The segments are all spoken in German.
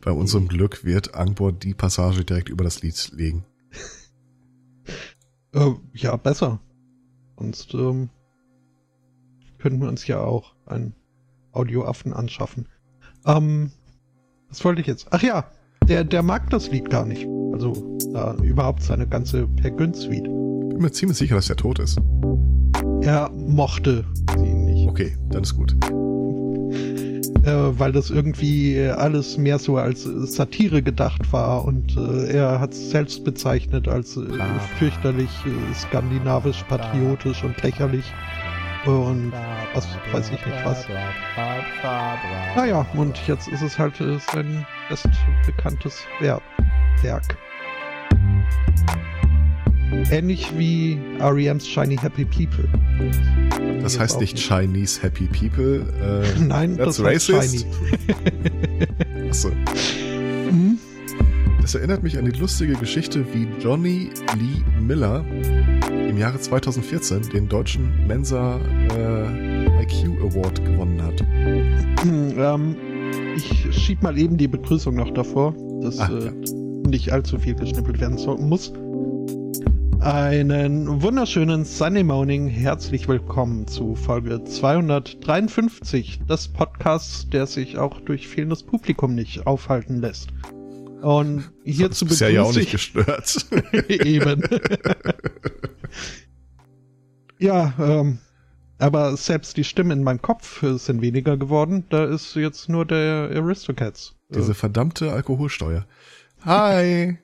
Bei unserem Glück wird Angbor die Passage direkt über das Lied legen. Äh, ja, besser. Sonst ähm, könnten wir uns ja auch einen Audioaffen anschaffen. Ähm, was wollte ich jetzt? Ach ja, der, der mag das Lied gar nicht. Also da überhaupt seine ganze Per Gün-Suite. Bin mir ziemlich sicher, dass er tot ist. Er mochte sie nicht. Okay, dann ist gut. Äh, weil das irgendwie äh, alles mehr so als äh, Satire gedacht war und äh, er hat es selbst bezeichnet als äh, fürchterlich äh, skandinavisch, patriotisch und lächerlich und was weiß ich nicht was. Naja, und jetzt ist es halt sein bestbekanntes Werk. Ähnlich wie R.E.M's Shiny Happy People. Das heißt nicht Chinese Happy People. Äh, Nein, that's das heißt racist. Shiny. Achso. Mhm. Das erinnert mich an die lustige Geschichte, wie Johnny Lee Miller im Jahre 2014 den deutschen Mensa äh, IQ Award gewonnen hat. Hm, ähm, ich schieb mal eben die Begrüßung noch davor, dass Ah, äh, ja. nicht allzu viel geschnippelt werden muss. Einen wunderschönen Sunday Morning. Herzlich willkommen zu Folge 253 des Podcasts, der sich auch durch fehlendes Publikum nicht aufhalten lässt. Und hierzu Bisher ja auch begrüße nicht ich gestört. eben. ja, ähm, aber selbst die Stimmen in meinem Kopf sind weniger geworden. Da ist jetzt nur der Aristocats. Diese verdammte Alkoholsteuer. Hi,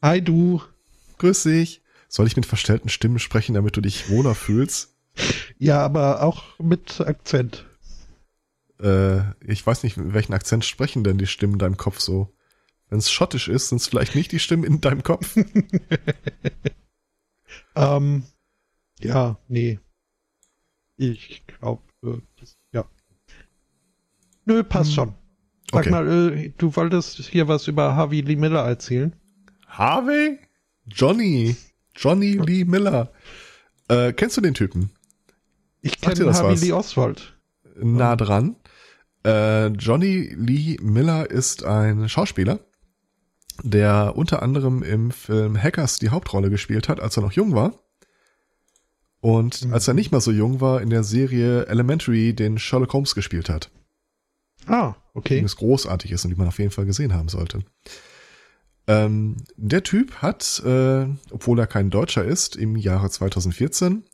Hi du. grüß dich. Soll ich mit verstellten Stimmen sprechen, damit du dich wohler fühlst? Ja, aber auch mit Akzent. Äh, ich weiß nicht, welchen Akzent sprechen denn die Stimmen in deinem Kopf so? Wenn es schottisch ist, sind es vielleicht nicht die Stimmen in deinem Kopf. Ähm, ja, nee. Ich glaube, äh, ja. Nö, passt Hm. schon. Sag Okay. mal, äh, du wolltest hier was über Harvey Lee Miller erzählen? Harvey? Johnny. Johnny Lee Miller. Äh, kennst du den Typen? Ich kenne Harvey? Lee Oswald. Nah dran. Äh, Johnny Lee Miller ist ein Schauspieler, der unter anderem im Film Hackers die Hauptrolle gespielt hat, als er noch jung war. Und Mhm. als er nicht mehr so jung war, in der Serie Elementary den Sherlock Holmes gespielt hat. Ah, okay. es großartig ist und die man auf jeden Fall gesehen haben sollte. Ähm, der Typ hat, äh, obwohl er kein Deutscher ist, im Jahre 2014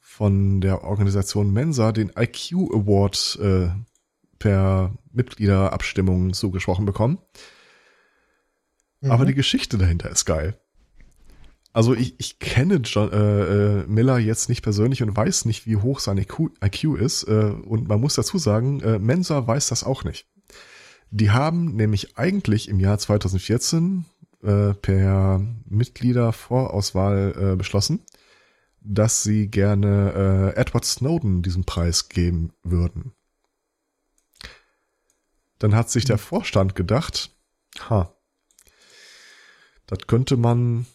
von der Organisation Mensa den IQ Award äh, per Mitgliederabstimmung zugesprochen bekommen. Aber Mhm. die Geschichte dahinter ist geil. Also ich, ich kenne John, äh, äh, Miller jetzt nicht persönlich und weiß nicht, wie hoch sein IQ, IQ ist. Äh, und man muss dazu sagen, äh, Mensa weiß das auch nicht. Die haben nämlich eigentlich im Jahr 2014 äh, per Mitgliedervorauswahl äh, beschlossen, dass sie gerne äh, Edward Snowden diesen Preis geben würden. Dann hat sich der Vorstand gedacht, ha, das könnte man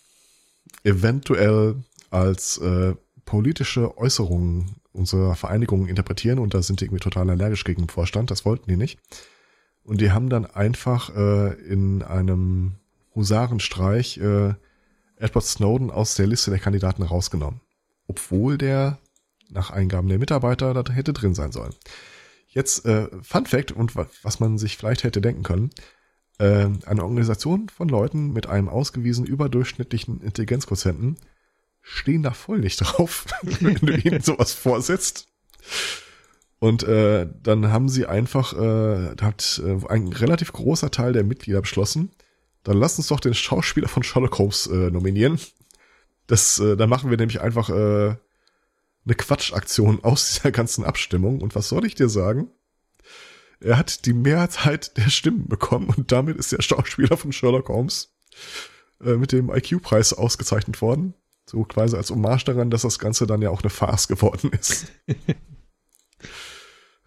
eventuell als äh, politische Äußerungen unserer Vereinigung interpretieren und da sind die irgendwie total allergisch gegen den Vorstand, das wollten die nicht. Und die haben dann einfach äh, in einem Husarenstreich äh, Edward Snowden aus der Liste der Kandidaten rausgenommen. Obwohl der nach Eingaben der Mitarbeiter da hätte drin sein sollen. Jetzt äh, Fun Fact und wa- was man sich vielleicht hätte denken können. Äh, eine Organisation von Leuten mit einem ausgewiesen überdurchschnittlichen Intelligenzquotienten stehen da voll nicht drauf, wenn du ihnen sowas vorsetzt. Und äh, dann haben sie einfach, äh, da hat äh, ein relativ großer Teil der Mitglieder beschlossen, dann lass uns doch den Schauspieler von Sherlock Holmes äh, nominieren. Das, äh, da machen wir nämlich einfach äh, eine Quatschaktion aus dieser ganzen Abstimmung. Und was soll ich dir sagen? er hat die Mehrheit der Stimmen bekommen und damit ist der Schauspieler von Sherlock Holmes äh, mit dem IQ-Preis ausgezeichnet worden. So quasi als Hommage daran, dass das Ganze dann ja auch eine Farce geworden ist.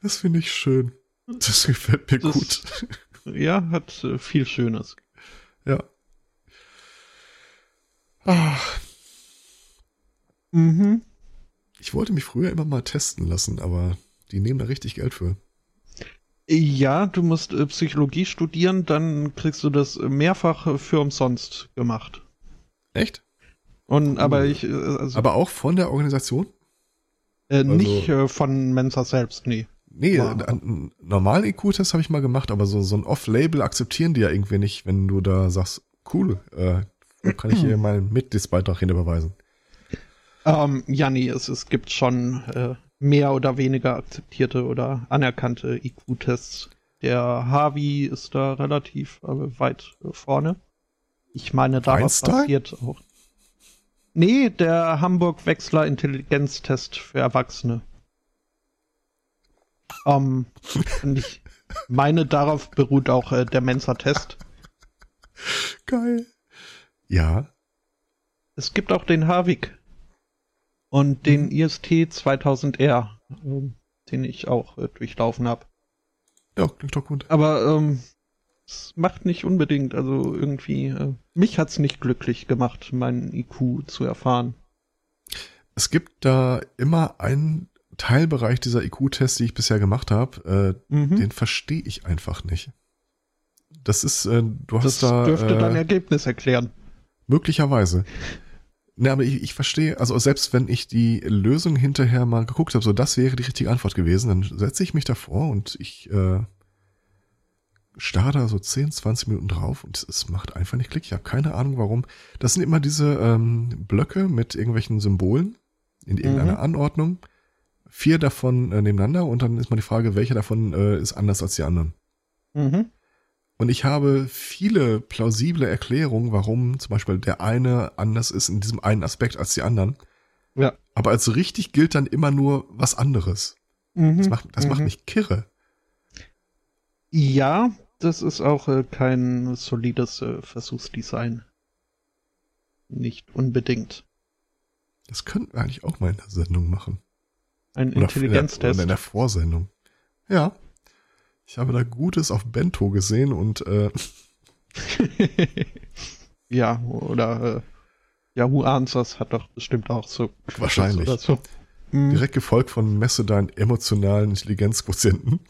das finde ich schön. Das gefällt mir das, gut. Ja, hat äh, viel Schönes. Ja. Ach. Mhm. Ich wollte mich früher immer mal testen lassen, aber die nehmen da richtig Geld für. Ja, du musst äh, Psychologie studieren, dann kriegst du das mehrfach für umsonst gemacht. Echt? Und aber ich. Äh, also, aber auch von der Organisation? Äh, also, nicht äh, von Mensa selbst, nee. Nee, einen normalen IQ-Test habe ich mal gemacht, aber so, so ein Off-Label akzeptieren die ja irgendwie nicht, wenn du da sagst, cool, äh, kann ich hier meinen Mitgliedsbeitrag hinüberweisen. Ähm, ja, nee, es, es gibt schon äh, mehr oder weniger akzeptierte oder anerkannte IQ-Tests. Der Harvey ist da relativ äh, weit vorne. Ich meine, daraus basiert auch. Nee, der Hamburg Wechsler Intelligenztest für Erwachsene. Ähm, und ich meine, darauf beruht auch äh, der Mensa-Test. Geil. Ja. Es gibt auch den Havik und den mhm. IST 2000R, äh, den ich auch äh, durchlaufen habe. Ja, klingt doch gut. Aber ähm, es macht nicht unbedingt, also irgendwie, äh, mich hat's nicht glücklich gemacht, meinen IQ zu erfahren. Es gibt da immer einen Teilbereich dieser IQ-Tests, die ich bisher gemacht habe, äh, mhm. den verstehe ich einfach nicht. Das ist, äh, du hast das da. Das dürfte dein Ergebnis erklären. Möglicherweise. Ne, aber ich, ich verstehe, also selbst wenn ich die Lösung hinterher mal geguckt habe, so das wäre die richtige Antwort gewesen, dann setze ich mich davor und ich äh, starre da so 10, 20 Minuten drauf und es macht einfach nicht Klick. Ich habe keine Ahnung warum. Das sind immer diese ähm, Blöcke mit irgendwelchen Symbolen in irgendeiner mhm. Anordnung. Vier davon äh, nebeneinander und dann ist mal die Frage, welcher davon äh, ist anders als die anderen. Mhm. Und ich habe viele plausible Erklärungen, warum zum Beispiel der eine anders ist in diesem einen Aspekt als die anderen. Ja. Aber als richtig gilt dann immer nur was anderes. Mhm. Das, macht, das mhm. macht mich kirre. Ja, das ist auch äh, kein solides äh, Versuchsdesign. Nicht unbedingt. Das könnten wir eigentlich auch mal in der Sendung machen. Ein Intelligenztest. Oder in der Vorsendung. Ja. Ich habe da Gutes auf Bento gesehen und äh ja, oder äh, Yahoo Answers hat doch bestimmt auch so. Wahrscheinlich. Oder so. Hm. Direkt gefolgt von Messe deinen emotionalen Intelligenzquotienten.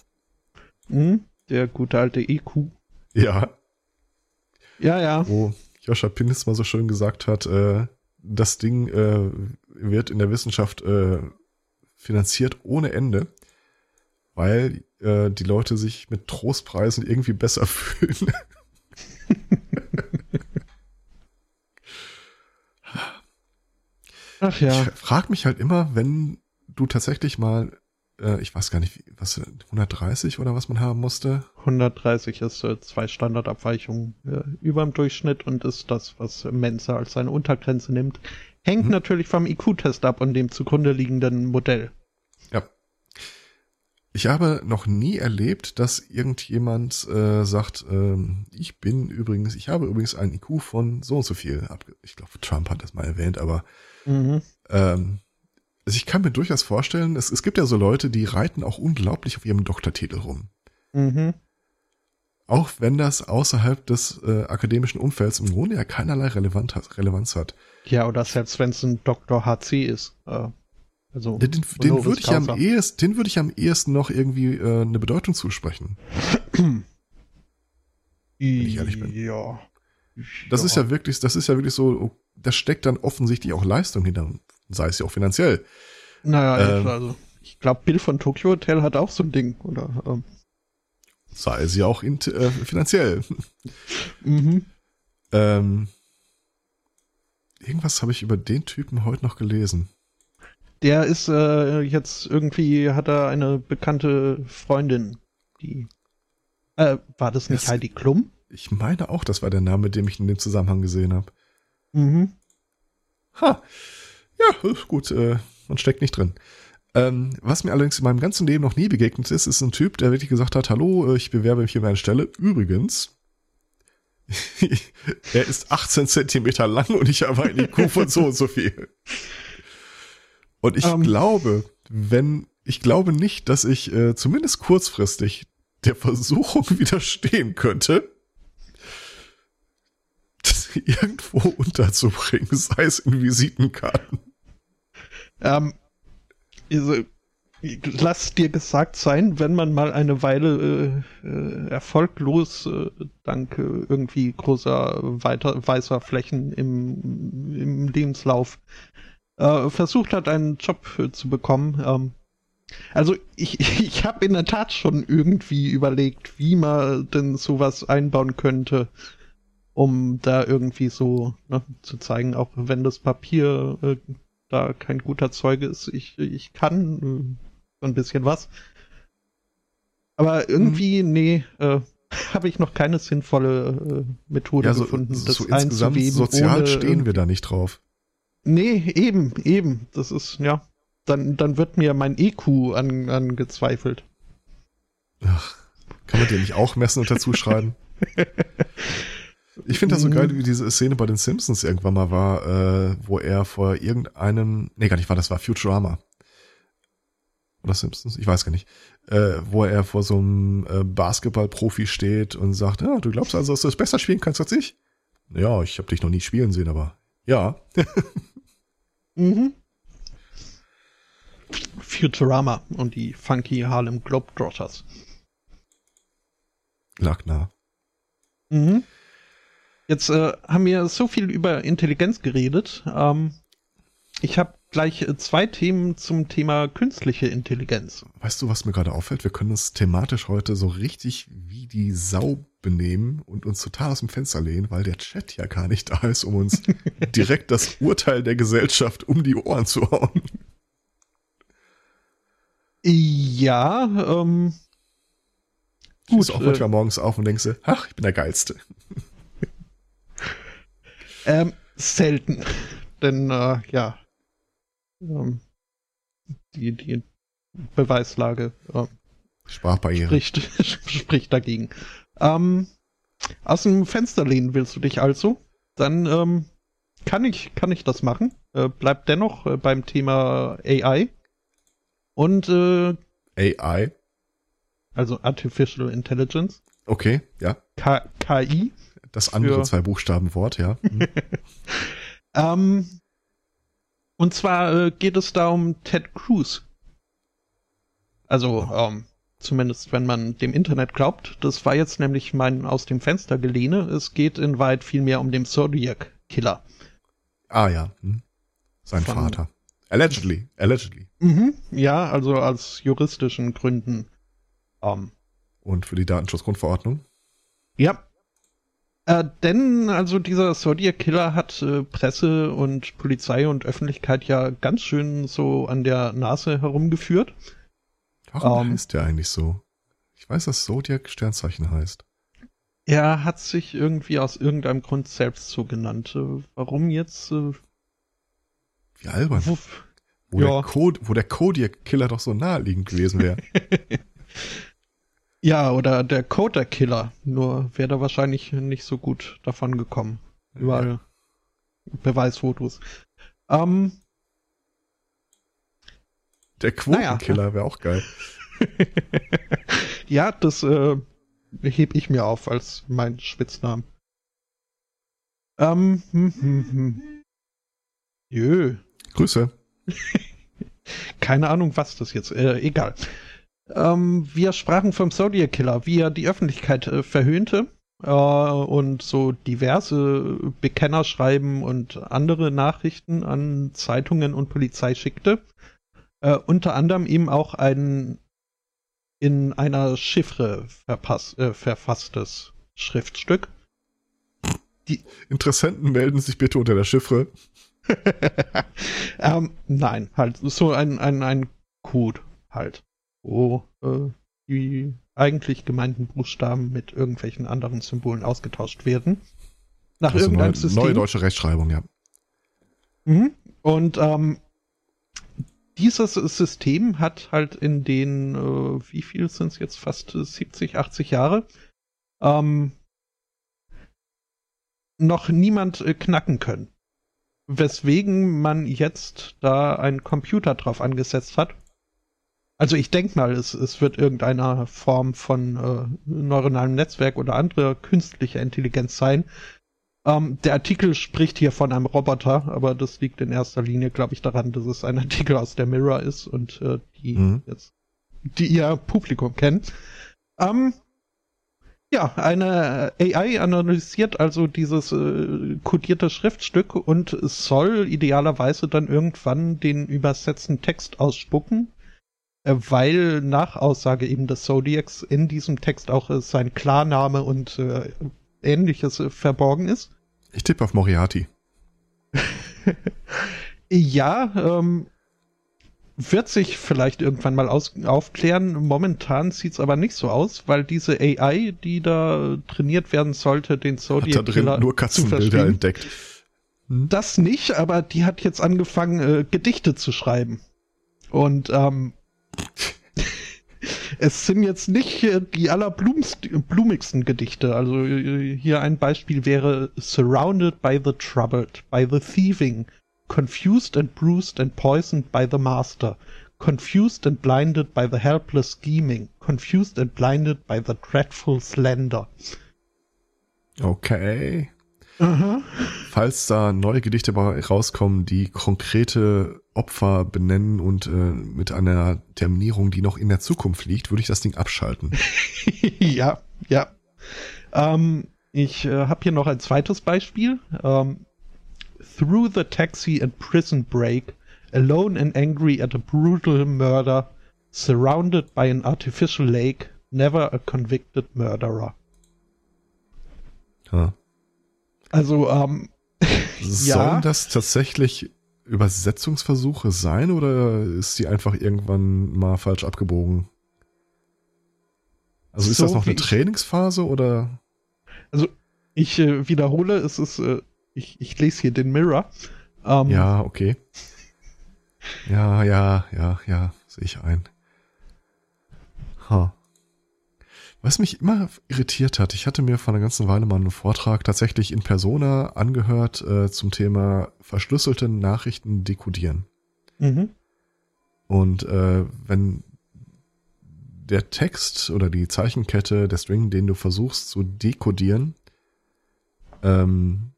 Hm, der gute alte EQ. Ja. Ja, ja. Wo Joscha Pinnis mal so schön gesagt hat, äh, das Ding äh, wird in der Wissenschaft äh, finanziert ohne Ende weil äh, die Leute sich mit Trostpreisen irgendwie besser fühlen. Ach ja. Ich frage mich halt immer, wenn du tatsächlich mal, äh, ich weiß gar nicht, was 130 oder was man haben musste. 130 ist äh, zwei Standardabweichungen äh, über dem Durchschnitt und ist das, was Mensa als seine Untergrenze nimmt. Hängt hm. natürlich vom IQ-Test ab und dem zugrunde liegenden Modell. Ich habe noch nie erlebt, dass irgendjemand äh, sagt, ähm, ich bin übrigens, ich habe übrigens ein IQ von so und so viel. Ich glaube, Trump hat das mal erwähnt, aber mhm. ähm, also ich kann mir durchaus vorstellen, es, es gibt ja so Leute, die reiten auch unglaublich auf ihrem Doktortitel rum. Mhm. Auch wenn das außerhalb des äh, akademischen Umfelds im Grunde ja keinerlei Relevanz hat. Ja, oder selbst wenn es ein Doktor HC ist. Äh, also den, den, den würde ich am ehesten, den würde ich am ehesten noch irgendwie äh, eine Bedeutung zusprechen. wenn ich ehrlich bin. Ja. Das ja. ist ja wirklich, das ist ja wirklich so, oh, da steckt dann offensichtlich auch Leistung hinter, sei es ja auch finanziell. Naja, ähm, also ich glaube, Bill von Tokyo Hotel hat auch so ein Ding, oder? Ähm. Sei es ja auch in, äh, finanziell. mhm. ähm, irgendwas habe ich über den Typen heute noch gelesen. Der ist äh, jetzt irgendwie, hat er eine bekannte Freundin, die. Äh, war das nicht das, Heidi Klum? Ich meine auch, das war der Name, den ich in dem Zusammenhang gesehen habe. Mhm. Ha. Ja, gut, äh, man steckt nicht drin. Ähm, was mir allerdings in meinem ganzen Leben noch nie begegnet ist, ist ein Typ, der wirklich gesagt hat, hallo, ich bewerbe mich hier um eine Stelle. Übrigens, er ist 18 Zentimeter lang und ich habe ein IQ von so und so viel. Und ich Ähm. glaube, wenn, ich glaube nicht, dass ich äh, zumindest kurzfristig der Versuchung widerstehen könnte, das irgendwo unterzubringen, sei es in Visitenkarten. Ähm, also, lass dir gesagt sein, wenn man mal eine Weile äh, äh, erfolglos äh, dank äh, irgendwie großer weiter, weißer Flächen im, im Lebenslauf äh, versucht hat, einen Job äh, zu bekommen. Ähm, also ich, ich habe in der Tat schon irgendwie überlegt, wie man denn sowas einbauen könnte, um da irgendwie so ne, zu zeigen, auch wenn das Papier äh, da kein guter Zeuge ist, ich, ich kann äh, so ein bisschen was. Aber irgendwie, nee, äh, habe ich noch keine sinnvolle äh, Methode Ja, so, gefunden, so das insgesamt einzuweben. sozial stehen wir da nicht drauf. Nee, eben, eben. Das ist, ja. Dann, dann wird mir mein EQ an, angezweifelt. Ach, kann man den nicht auch messen und dazu schreiben? Ich finde das so geil, wie diese Szene bei den Simpsons irgendwann mal war, äh, wo er vor irgendeinem, nee, gar nicht war, das war Futurama. Oder Simpsons, ich weiß gar nicht. Äh, wo er vor so einem äh, Basketballprofi steht und sagt, ja, du glaubst also, dass du es besser spielen kannst als ich? Ja, ich habe dich noch nie spielen sehen, aber ja. Mhm. Futurama und die funky Harlem Globetrotters. Lag nah. Mhm. Jetzt äh, haben wir so viel über Intelligenz geredet. Ähm, ich habe gleich äh, zwei Themen zum Thema künstliche Intelligenz. Weißt du, was mir gerade auffällt? Wir können uns thematisch heute so richtig wie die Sau benehmen und uns total aus dem Fenster lehnen, weil der Chat ja gar nicht da ist, um uns direkt das Urteil der Gesellschaft um die Ohren zu hauen. Ja, ähm, Du gut. bist auch äh, manchmal morgens auf und denkst, ach, ich bin der Geilste. Ähm, selten. Denn, äh, ja. Ähm, die, die Beweislage äh, Sprachbarriere. spricht, spricht dagegen. Ähm, aus dem Fenster lehnen willst du dich also? Dann ähm, kann ich, kann ich das machen. Äh, bleib dennoch äh, beim Thema AI. Und äh, AI. also Artificial Intelligence, Okay, ja. K KI. Das andere zwei Buchstabenwort, ja. Hm. Ähm, und zwar äh, geht es da um Ted Cruz. Also, ähm, zumindest wenn man dem Internet glaubt. Das war jetzt nämlich mein aus dem Fenster gelehne. Es geht in weit vielmehr um den Zodiac Killer. ah ja. Hm. Sein Von- Vater. Allegedly. Allegedly. Mhm. Ja, also aus juristischen Gründen. Ähm, Und für die Datenschutzgrundverordnung. ja. Äh, denn also dieser Zodiac Killer hat äh, Presse und Polizei und Öffentlichkeit ja ganz schön so an der Nase herumgeführt. Warum Ähm. heißt der eigentlich so? Ich weiß, dass Zodiac Sternzeichen heißt. Er hat sich irgendwie aus irgendeinem Grund selbst so genannt. Äh, Warum jetzt? Äh, Wie albern. wo, Wo, Ja. der, der Kodiak-Killer doch so naheliegend gewesen wäre. ja, oder der Coder-Killer. Nur wäre da wahrscheinlich nicht so gut davon gekommen. Überall Beweisfotos. Ähm, Der Quotenkiller wäre auch geil. ja, das äh, heb ich mir auf als mein Spitznamen. Ähm, hm, hm, hm. Jö. Grüße. Keine Ahnung, was das jetzt, äh, egal. Ähm, wir sprachen vom Zodiac Killer, wie er die Öffentlichkeit äh, verhöhnte äh, und so diverse Bekennerschreiben und andere Nachrichten an Zeitungen und Polizei schickte. Äh, unter anderem ihm auch ein in einer Chiffre verpass, äh, verfasstes Schriftstück. Interessenten melden sich bitte unter der Chiffre. ähm, nein, halt so ein, ein, ein Code halt, wo äh, die eigentlich gemeinten Buchstaben mit irgendwelchen anderen Symbolen ausgetauscht werden. Nach Also irgendeinem neue, System. neue deutsche Rechtschreibung, ja. Mhm. Und ähm, dieses System hat halt in den, äh, wie viel sind es jetzt, fast 70, 80 Jahre, ähm, noch niemand äh, knacken können. Weswegen man jetzt da einen Computer drauf angesetzt hat. Also ich denke mal, es, es wird irgendeiner Form von äh, neuronalem Netzwerk oder andere künstliche Intelligenz sein, ähm, der Artikel spricht hier von einem Roboter, aber das liegt in erster Linie, glaube ich, daran, dass es ein Artikel aus der Mirror ist und äh, die mhm. jetzt, die ihr Publikum kennt. Ähm, ja, eine AI analysiert also dieses äh, kodierte Schriftstück und soll idealerweise dann irgendwann den übersetzten Text ausspucken, weil nach Aussage eben des Zodiacs in diesem Text auch äh, sein Klarname und äh, ähnliches äh, verborgen ist. Ich tippe auf Moriarty. ja, ähm, wird sich vielleicht irgendwann mal aus aufklären. Momentan sieht's aber nicht so aus, weil diese AI, die da trainiert werden sollte, den Zodiac hat da drin nur Katzenbilder entdeckt. Hm? Das nicht, aber die hat jetzt angefangen, äh, Gedichte zu schreiben. Und ähm, es sind jetzt nicht die allerblumigsten Gedichte. Also äh, hier ein Beispiel wäre Surrounded by the Troubled, by the Thieving, Confused and Bruised and Poisoned by the Master, Confused and Blinded by the Helpless Scheming, Confused and Blinded by the Dreadful Slender. Okay. Aha. Falls da neue Gedichte rauskommen, die konkrete Opfer benennen und äh, mit einer Terminierung, die noch in der Zukunft liegt, würde ich das Ding abschalten. ja, ja. Ähm, ich äh, habe hier noch ein zweites Beispiel. Ähm, Through the taxi and prison break, alone and angry at a brutal murder, surrounded by an artificial lake, never a convicted murderer. Ja. Also, ähm, Sollen ja. das tatsächlich Übersetzungsversuche sein oder ist sie einfach irgendwann mal falsch abgebogen? Also ist so das noch eine Trainingsphase oder? Also ich äh, wiederhole, es ist, äh, ich, ich lese hier den Mirror. Ähm, ja, okay. Ja, ja, ja, ja, sehe ich ein. Ha. Was mich immer irritiert hat, ich hatte mir vor einer ganzen Weile mal einen Vortrag tatsächlich in Persona angehört äh, zum Thema verschlüsselte Nachrichten dekodieren. Mhm. Und äh, wenn der Text oder die Zeichenkette, der String, den du versuchst zu dekodieren, ähm,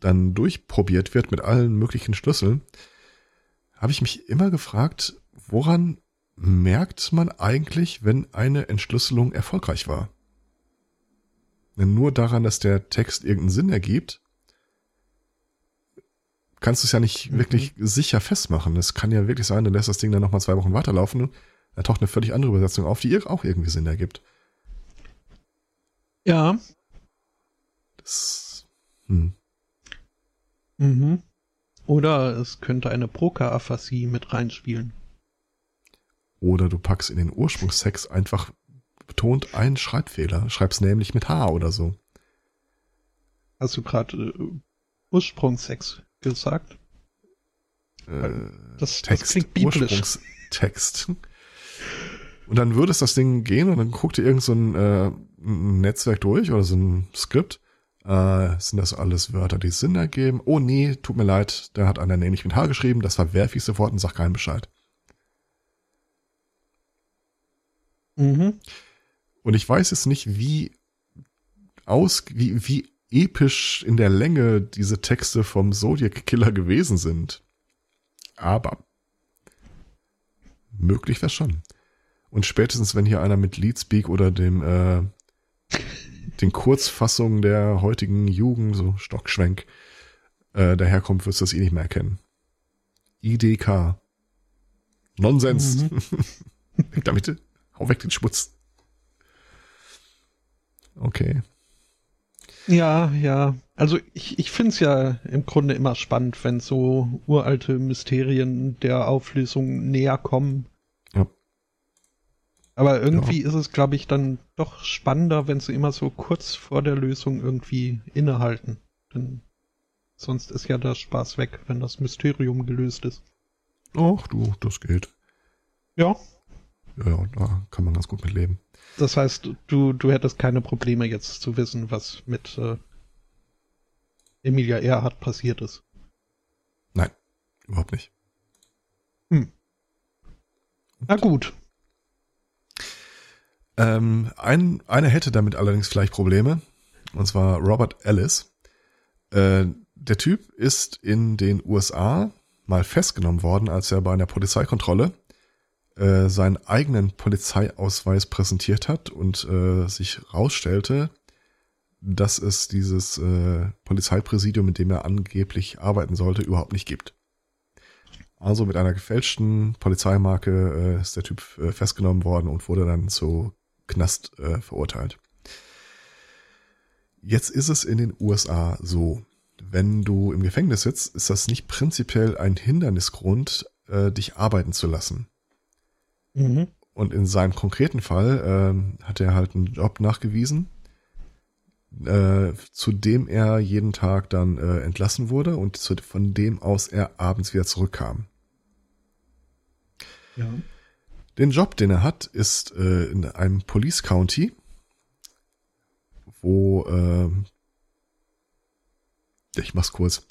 dann durchprobiert wird mit allen möglichen Schlüsseln, habe ich mich immer gefragt, woran merkt man eigentlich, wenn eine Entschlüsselung erfolgreich war? Denn nur daran, dass der Text irgendeinen Sinn ergibt, kannst du es ja nicht mhm. wirklich sicher festmachen. Es kann ja wirklich sein, du lässt das Ding dann nochmal zwei Wochen weiterlaufen und da taucht eine völlig andere Übersetzung auf, die auch irgendwie Sinn ergibt. Ja. Das, hm. Mhm. Oder es könnte eine Broker-Aphasie mit reinspielen. Oder du packst in den Ursprungstext einfach betont einen Schreibfehler, schreibst nämlich mit H oder so. Hast du gerade äh, Ursprungsex gesagt? Äh, das, Text, das klingt biblisch. Ursprungstext. Und dann würde es das Ding gehen und dann guckt ihr irgend so ein, äh, ein Netzwerk durch oder so ein Skript. Äh, sind das alles Wörter, die Sinn ergeben? Oh nee, tut mir leid, da hat einer nämlich mit H geschrieben, das verwerfe ich sofort und sag keinen Bescheid. Mhm. Und ich weiß jetzt nicht, wie aus, wie, wie episch in der Länge diese Texte vom Zodiac Killer gewesen sind. Aber möglich wäre schon. Und spätestens, wenn hier einer mit Leadspeak oder dem, äh, den Kurzfassungen der heutigen Jugend, so Stockschwenk, äh, daherkommt, wirst du das eh nicht mehr erkennen. IDK. Nonsens. Mhm. Weg damit. Hau weg den Schmutz. Okay. Ja, ja. Also ich, ich finde es ja im Grunde immer spannend, wenn so uralte Mysterien der Auflösung näher kommen. Ja. Aber irgendwie ja. ist es, glaube ich, dann doch spannender, wenn sie immer so kurz vor der Lösung irgendwie innehalten. Denn sonst ist ja der Spaß weg, wenn das Mysterium gelöst ist. Ach du, das geht. Ja. Ja, da kann man ganz gut mit leben. Das heißt, du, du hättest keine Probleme jetzt zu wissen, was mit äh, Emilia Earhart passiert ist. Nein, überhaupt nicht. Hm. Na gut. Ähm, ein, einer hätte damit allerdings vielleicht Probleme, und zwar Robert Ellis. Äh, der Typ ist in den USA mal festgenommen worden, als er bei einer Polizeikontrolle äh, seinen eigenen Polizeiausweis präsentiert hat und äh, sich rausstellte, dass es dieses äh, Polizeipräsidium, mit dem er angeblich arbeiten sollte, überhaupt nicht gibt. Also mit einer gefälschten Polizeimarke äh, ist der Typ äh, festgenommen worden und wurde dann zu Knast äh, verurteilt. Jetzt ist es in den USA so, wenn du im Gefängnis sitzt, ist das nicht prinzipiell ein Hindernisgrund, äh, dich arbeiten zu lassen. Mhm. Und in seinem konkreten Fall äh, hat er halt einen Job nachgewiesen, äh, zu dem er jeden Tag dann äh, entlassen wurde und zu, von dem aus er abends wieder zurückkam. Ja. Den Job, den er hat, ist äh, in einem Police County, wo äh, ich mach's kurz.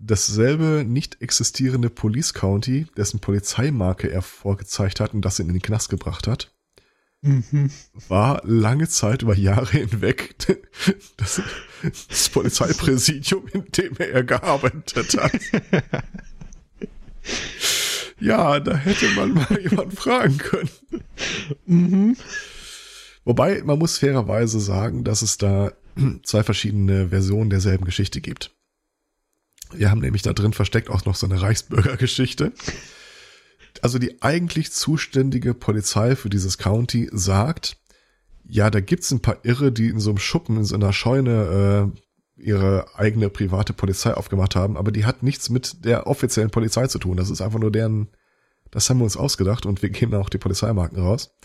Dasselbe nicht existierende Police County, dessen Polizeimarke er vorgezeigt hat und das ihn in den Knast gebracht hat, Mhm. war lange Zeit über Jahre hinweg das, das Polizeipräsidium, in dem er gearbeitet hat. Ja, da hätte man mal jemanden fragen können. Mhm. Wobei, man muss fairerweise sagen, dass es da zwei verschiedene Versionen derselben Geschichte gibt. Wir haben nämlich da drin versteckt auch noch so eine Reichsbürgergeschichte. Also die eigentlich zuständige Polizei für dieses County sagt, ja, da gibt's ein paar Irre, die in so einem Schuppen, in so einer Scheune äh, ihre eigene private Polizei aufgemacht haben, aber die hat nichts mit der offiziellen Polizei zu tun. Das ist einfach nur deren, das haben wir uns ausgedacht und wir geben auch die Polizeimarken raus.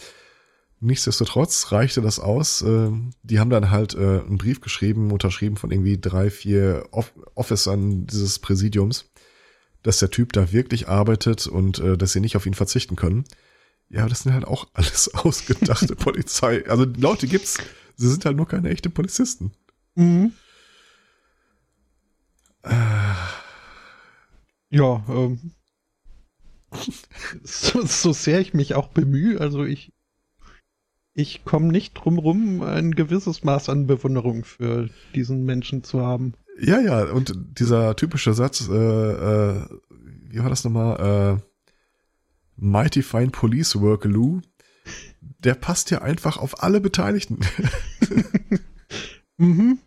Nichtsdestotrotz reichte das aus. Äh, die haben dann halt äh, einen Brief geschrieben, unterschrieben von irgendwie drei, vier Off Officern dieses Präsidiums, dass der Typ da wirklich arbeitet und äh, dass sie nicht auf ihn verzichten können. Ja, aber das sind halt auch alles ausgedachte Polizei. Also Leute gibt's, sie sind halt nur keine echte Polizisten. Mhm. Ja, ähm, so, so sehr ich mich auch bemühe, also ich, ich komme nicht drum rum, ein gewisses Maß an Bewunderung für diesen Menschen zu haben. Ja, ja, und dieser typische Satz, äh, äh, wie war das nochmal? Äh, Mighty Fine Police Work, Lou. Der passt ja einfach auf alle Beteiligten. Mhm.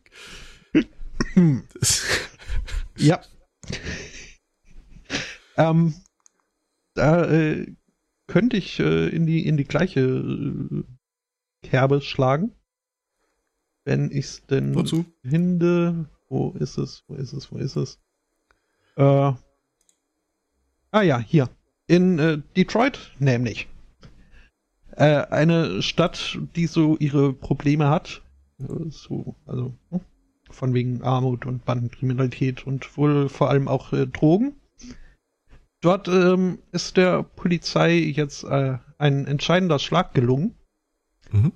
Ja. ähm, da äh, könnte ich äh, in die in die gleiche äh, Kerbe schlagen, wenn ich's denn Wozu? finde. Wo ist es? Wo ist es? Wo ist es? Äh, ah ja, hier in äh, Detroit nämlich. Äh, eine Stadt, die so ihre Probleme hat. Äh, So, also hm, von wegen Armut und Bandenkriminalität und wohl vor allem auch äh, Drogen. Dort ähm, ist der Polizei jetzt äh, ein entscheidender Schlag gelungen. Mhm.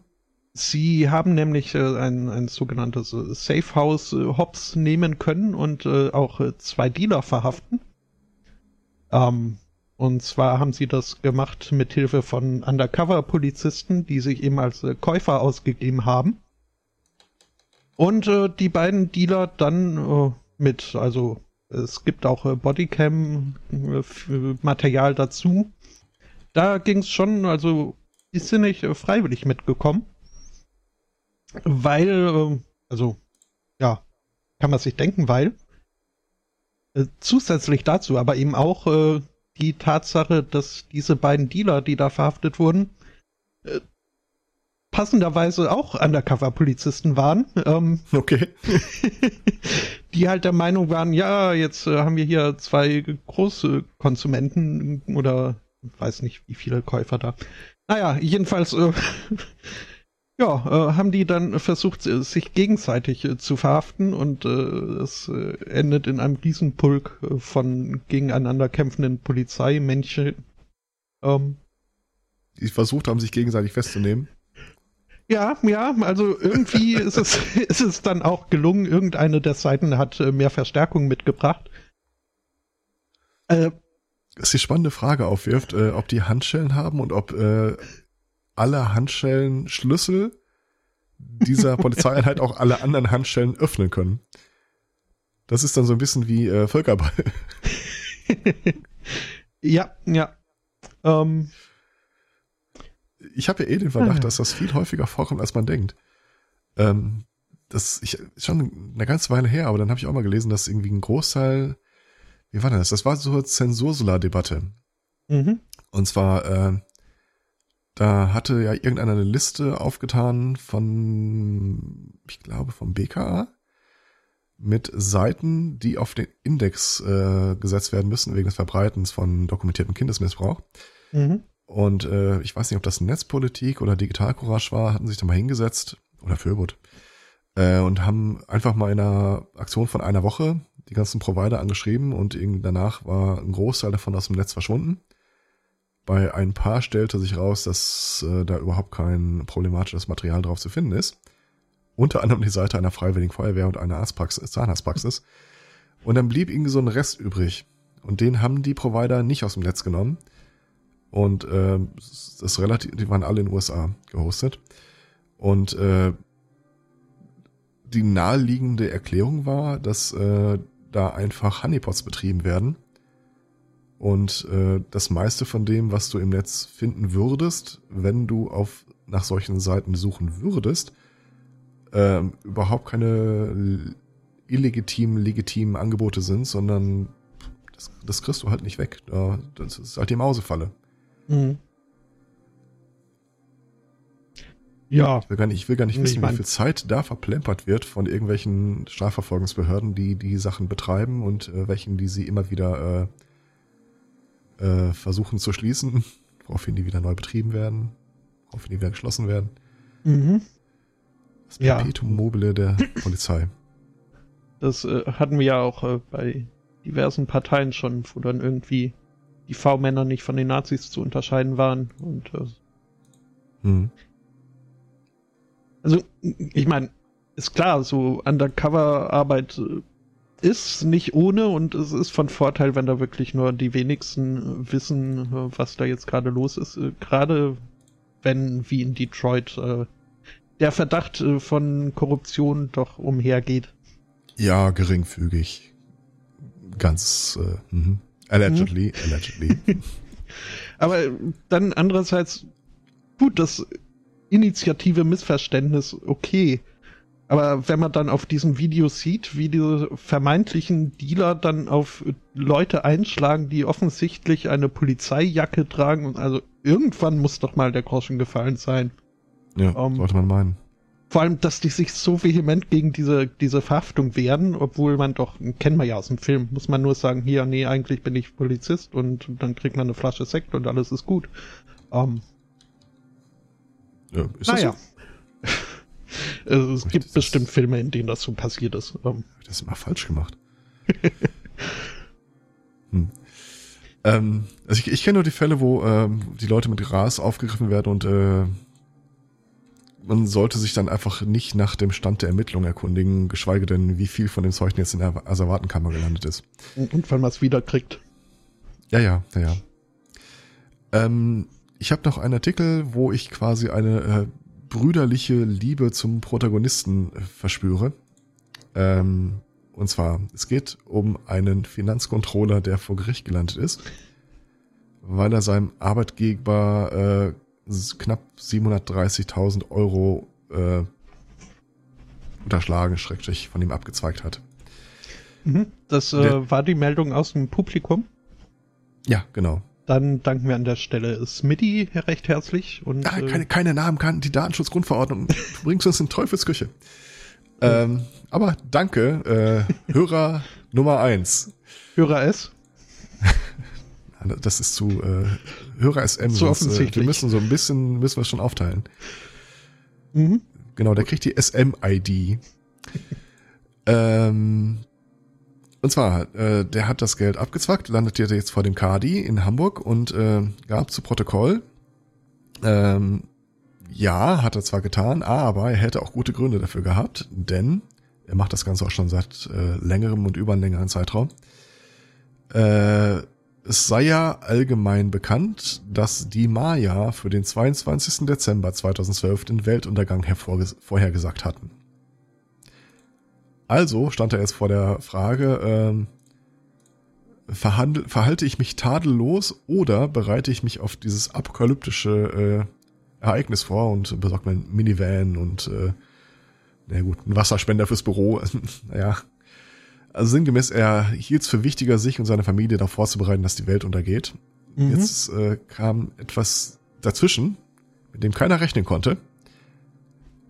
Sie haben nämlich äh, ein, ein sogenanntes äh, Safe House äh, Hops nehmen können und äh, auch zwei Dealer verhaften. Ähm, und zwar haben sie das gemacht mit Hilfe von Undercover-Polizisten, die sich eben als Käufer ausgegeben haben. Und die beiden Dealer dann mit, also es gibt auch Bodycam-Material dazu. Da ging es schon, also die sind nicht äh, freiwillig mitgekommen. Weil, äh, also, ja, kann man sich denken, weil äh, zusätzlich dazu aber eben auch äh, die Tatsache, dass diese beiden Dealer, die da verhaftet wurden, äh, passenderweise auch Undercover-Polizisten waren, ähm, Okay. die halt der Meinung waren, ja, jetzt haben wir hier zwei große Konsumenten oder weiß nicht, wie viele Käufer da. Naja, jedenfalls äh, ja, äh, haben die dann versucht, äh, sich gegenseitig äh, zu verhaften und äh, es äh, endet in einem Riesenpulk von gegeneinander kämpfenden Polizeimännchen. Ähm, Die versucht haben, sich gegenseitig festzunehmen. ja, ja, also irgendwie ist es, ist es dann auch gelungen, irgendeine der Seiten hat mehr Verstärkung mitgebracht. Äh, Das die spannende Frage aufwirft, äh, ob die Handschellen haben und ob äh, alle Handschellen Schlüssel dieser Polizeieinheit auch alle anderen Handschellen öffnen können. Das ist dann so ein bisschen wie äh, Völkerball. ja, ja. Ähm, Ich habe ja eh den Verdacht, Ah. dass das viel häufiger vorkommt, als man denkt. Ähm, das ich, ist schon eine ganze Weile her, aber dann habe ich auch mal gelesen, dass irgendwie ein Großteil, wie war das? Das war so eine Zensursula-Debatte. mhm. Und zwar, äh, da hatte ja irgendeiner eine Liste aufgetan von, ich glaube, vom BKA mit Seiten, die auf den Index äh, gesetzt werden müssen wegen des Verbreitens von dokumentiertem Kindesmissbrauch. Mhm. Und äh, ich weiß nicht, ob das Netzpolitik oder Digitalcourage war, hatten sich da mal hingesetzt oder Föbot äh, und haben einfach mal in einer Aktion von einer Woche die ganzen Provider angeschrieben und danach war ein Großteil davon aus dem Netz verschwunden. Bei ein paar stellte sich raus, dass äh, da überhaupt kein problematisches Material drauf zu finden ist. Unter anderem die Seite einer Freiwilligen Feuerwehr und einer Arztpraxis, Zahnarztpraxis. Und dann blieb irgendwie so ein Rest übrig. Und den haben die Provider nicht aus dem Netz genommen. Und äh, das relativ, die waren alle in den USA gehostet. Und äh, die naheliegende Erklärung war, dass äh, da einfach Honeypots betrieben werden. Und äh, das meiste von dem, was du im Netz finden würdest, wenn du auf nach solchen Seiten suchen würdest, äh, überhaupt keine illegitimen, legitimen Angebote sind, sondern das, das kriegst du halt nicht weg. Da- Das ist halt die Mausefalle. Mhm. Ja, Ich will gar nicht, ich will gar nicht Ich wissen, mein- wie viel Zeit da verplempert wird von irgendwelchen Strafverfolgungsbehörden, die die Sachen betreiben und äh, welchen, die sie immer wieder äh, äh, versuchen zu schließen, woraufhin die wieder neu betrieben werden, woraufhin die wieder geschlossen werden. mhm. Das Ja. Perpetuum mobile der Polizei. das äh, hatten wir ja auch äh, bei diversen Parteien schon, wo dann irgendwie die V-Männer nicht von den Nazis zu unterscheiden waren. Und äh, Hm. Also, ich meine, ist klar, so Undercover-Arbeit äh, ist nicht ohne und es ist von Vorteil, wenn da wirklich nur die wenigsten äh, wissen, äh, was da jetzt gerade los ist. Gerade wenn, wie in Detroit, der Verdacht von Korruption doch umhergeht. Ja, geringfügig. Ganz äh, mhm. allegedly, allegedly. Aber dann andererseits, gut, das Initiative Missverständnis, okay. Aber wenn man dann auf diesen Videos sieht, wie diese vermeintlichen Dealer dann auf Leute einschlagen, die offensichtlich eine Polizeijacke tragen, und also irgendwann muss doch mal der Groschen gefallen sein. Ja, Um, sollte man meinen. Vor allem, dass die sich so vehement gegen diese, diese Verhaftung wehren, obwohl man doch, kennen wir ja aus dem Film, muss man nur sagen, hier, nee, eigentlich bin ich Polizist und dann kriegt man eine Flasche Sekt und alles ist gut. Ähm, Ja, ist das naja. so? Also, es Das gibt ist- bestimmt Filme, in denen das so passiert ist. Ähm, Das ist immer falsch gemacht. hm. ähm, also ich, ich kenne nur die Fälle, wo ähm, die Leute mit Gras aufgegriffen werden und äh, man sollte sich dann einfach nicht nach dem Stand der Ermittlung erkundigen, geschweige denn, wie viel von dem Zeug jetzt in der Asservatenkammer gelandet ist. und wenn man es wieder kriegt. Ja, ja, ja, ja. Ähm, ich habe noch einen Artikel, wo ich quasi eine äh, brüderliche Liebe zum Protagonisten äh, verspüre. Ähm, und zwar, es geht um einen Finanzcontroller, der vor Gericht gelandet ist, weil er seinem Arbeitgeber äh, knapp 730.000 Euro äh, unterschlagen, schrecklich von ihm abgezweigt hat. Mhm. Das Der- äh, war die Meldung aus dem Publikum. Ja, genau. Dann danken wir an der Stelle Smitty recht herzlich und Ah, äh, keine, keine Namen kann die Datenschutzgrundverordnung. Du bringst uns in Teufelsküche. Ähm, aber danke, äh, Hörer Nummer eins. Hörer S. Das ist zu äh, Hörer SM. Zu sonst, äh, offensichtlich. wir müssen so ein bisschen, müssen wir schon aufteilen. Mhm. Genau, der kriegt die SM-ID. ähm, und zwar, äh, der hat das Geld abgezwackt, landet jetzt vor dem Kadi in Hamburg und äh, gab zu Protokoll, ähm, ja, hat er zwar getan, aber er hätte auch gute Gründe dafür gehabt, denn er macht das Ganze auch schon seit äh, längerem und über einen längeren Zeitraum. Äh, es sei ja allgemein bekannt, dass die Maya für den 22. Dezember 2012 den Weltuntergang vorhergesagt hatten. Also stand er jetzt vor der Frage, ähm, verhalte ich mich tadellos oder bereite ich mich auf dieses apokalyptische äh, Ereignis vor und besorge mir ein Minivan und äh, na gut, ein Wasserspender fürs Büro. naja. Also sinngemäß, er hielt es für wichtiger, sich und seine Familie darauf vorzubereiten, dass die Welt untergeht. Mhm. Jetzt äh, kam etwas dazwischen, mit dem keiner rechnen konnte.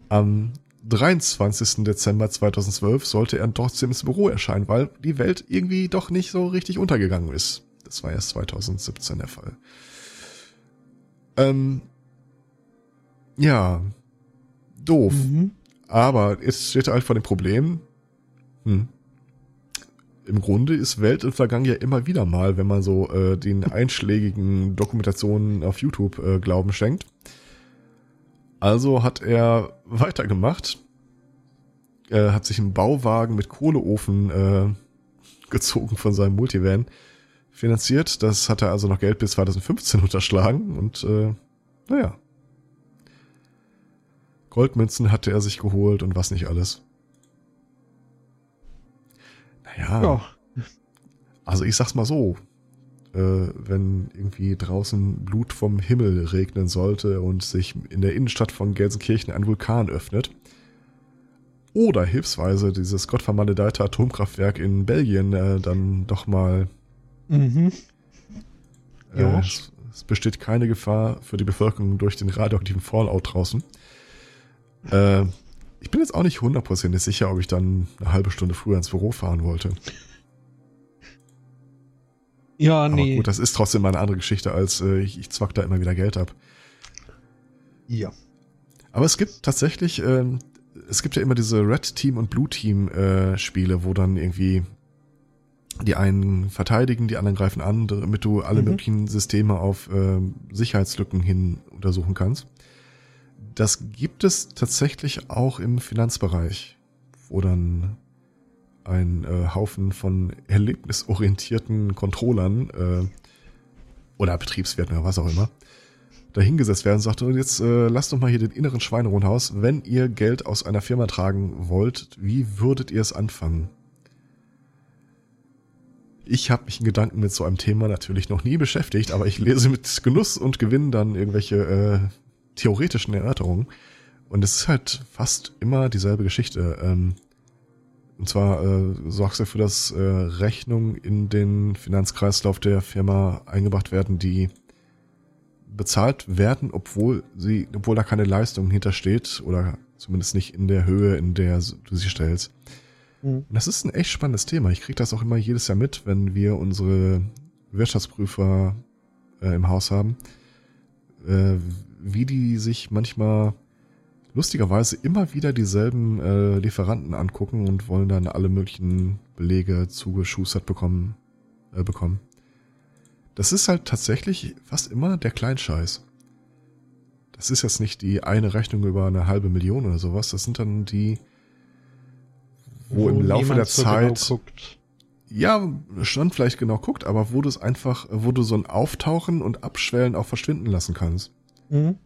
Am 23. Dezember 2012 sollte er trotzdem ins Büro erscheinen, weil die Welt irgendwie doch nicht so richtig untergegangen ist. Das war erst 2017 der Fall. Ähm, ja, doof. Mhm. Aber jetzt steht er halt vor dem Problem, hm, im Grunde ist Weltuntergang ja immer wieder mal, wenn man so äh, den einschlägigen Dokumentationen auf YouTube äh, Glauben schenkt. Also hat er weitergemacht, äh, hat sich einen Bauwagen mit Kohleofen äh, gezogen von seinem Multivan finanziert. Das hat er also noch Geld bis 2015 unterschlagen und äh, naja. Goldmünzen hatte er sich geholt und was nicht alles. Naja. Ja. Also ich sag's mal so. Äh, wenn irgendwie draußen Blut vom Himmel regnen sollte und sich in der Innenstadt von Gelsenkirchen ein Vulkan öffnet, oder hilfsweise dieses gottvermaledeite Atomkraftwerk in Belgien äh, dann doch mal mhm. Äh, ja. es, es, besteht keine Gefahr für die Bevölkerung durch den radioaktiven Fallout draußen. Äh, ich bin jetzt auch nicht hundertprozentig sicher, ob ich dann eine halbe Stunde früher ins Büro fahren wollte. Ja, Aber nee. gut, das ist trotzdem mal eine andere Geschichte, als äh, ich, ich zwack da immer wieder Geld ab. Ja. Aber es gibt tatsächlich, äh, es gibt ja immer diese Red Team und Blue Team äh, Spiele, wo dann irgendwie die einen verteidigen, die anderen greifen an, damit du alle mhm. möglichen Systeme auf äh, Sicherheitslücken hin untersuchen kannst. Das gibt es tatsächlich auch im Finanzbereich, wo dann ein äh, Haufen von erlebnisorientierten Controllern äh, oder Betriebswerten oder was auch immer dahingesetzt werden und sagt, jetzt äh, lasst doch mal hier den inneren Schweinehund raus. Wenn ihr Geld aus einer Firma tragen wollt, wie würdet ihr es anfangen? Ich habe mich in Gedanken mit so einem Thema natürlich noch nie beschäftigt, aber ich lese mit Genuss und Gewinn dann irgendwelche äh, theoretischen Erörterungen. Und es ist halt fast immer dieselbe Geschichte. Ähm, und zwar äh, sorgst du dafür, dass äh, Rechnungen in den Finanzkreislauf der Firma eingebracht werden, die bezahlt werden, obwohl sie, obwohl da keine Leistung hintersteht oder zumindest nicht in der Höhe, in der du sie stellst. Mhm. Und das ist ein echt spannendes Thema. Ich kriege das auch immer jedes Jahr mit, wenn wir unsere Wirtschaftsprüfer äh, im Haus haben, äh, wie die sich manchmal lustigerweise immer wieder dieselben äh, Lieferanten angucken und wollen dann alle möglichen Belege zugeschustert bekommen, äh, bekommen. Das ist halt tatsächlich fast immer der Kleinscheiß. Das ist jetzt nicht die eine Rechnung über eine halbe Million oder sowas. Das sind dann die, wo, wo im Laufe der so Zeit, genau ja, schon vielleicht genau guckt, aber wo du es einfach, wo du so ein Auftauchen und Abschwellen auch verschwinden lassen kannst. Mhm.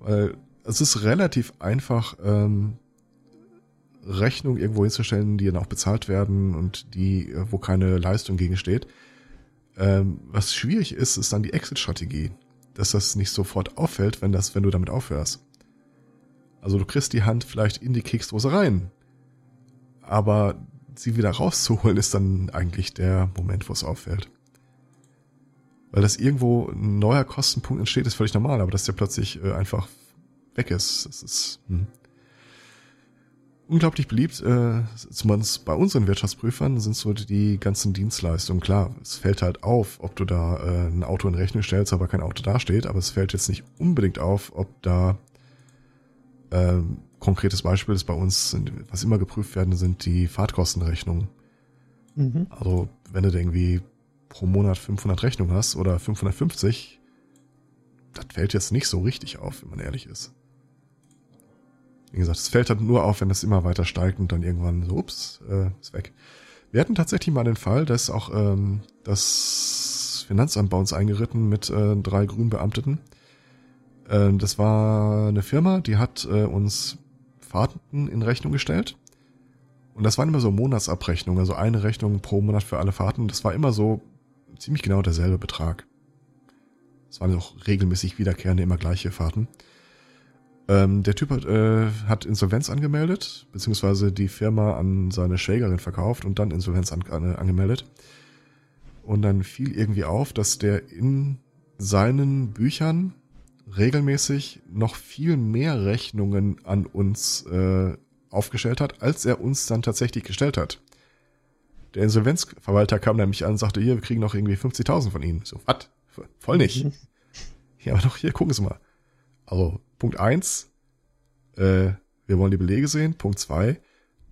Weil es ist relativ einfach, ähm, Rechnungen irgendwo hinzustellen, die dann auch bezahlt werden und die, äh, wo keine Leistung gegen steht. Ähm, was schwierig ist, ist dann die Exit-Strategie. Dass das nicht sofort auffällt, wenn das, wenn du damit aufhörst. Also du kriegst die Hand vielleicht in die Keksdose rein. Aber sie wieder rauszuholen ist dann eigentlich der Moment, wo es auffällt. Weil das irgendwo ein neuer Kostenpunkt entsteht, ist völlig normal, aber dass der plötzlich äh, einfach weg ist, das ist hm. unglaublich beliebt. Äh, zumindest bei unseren Wirtschaftsprüfern sind so die ganzen Dienstleistungen. Klar, es fällt halt auf, ob du da äh, ein Auto in Rechnung stellst, aber kein Auto dasteht, aber es fällt jetzt nicht unbedingt auf, ob da Ähm, konkretes Beispiel ist bei uns, sind, was immer geprüft werden, sind die Fahrtkostenrechnungen. Mhm. Also wenn du irgendwie pro Monat 500 Rechnungen hast oder 550, das fällt jetzt nicht so richtig auf, wenn man ehrlich ist. Wie gesagt, es fällt dann nur auf, wenn es immer weiter steigt und dann irgendwann so, ups, äh, ist weg. Wir hatten tatsächlich mal den Fall, dass auch ähm, das Finanzamt bei uns eingeritten mit äh, drei Grünbeamteten. Äh, das war eine Firma, die hat äh, uns Fahrten in Rechnung gestellt. Und das waren immer so Monatsabrechnungen, also eine Rechnung pro Monat für alle Fahrten. Das war immer so ziemlich genau derselbe Betrag. Es waren auch regelmäßig wiederkehrende, immer gleiche Fahrten. Ähm, der Typ hat, äh, hat Insolvenz angemeldet, beziehungsweise die Firma an seine Schwägerin verkauft und dann Insolvenz an, an, angemeldet. Und dann fiel irgendwie auf, dass der in seinen Büchern regelmäßig noch viel mehr Rechnungen an uns äh, aufgestellt hat, als er uns dann tatsächlich gestellt hat. Der Insolvenzverwalter kam nämlich an und sagte, hier, wir kriegen noch irgendwie 50.000 von Ihnen. So, was? Voll nicht. Mhm. Ja, aber doch, hier, gucken Sie mal. Also, Punkt eins, äh, wir wollen die Belege sehen. Punkt zwei,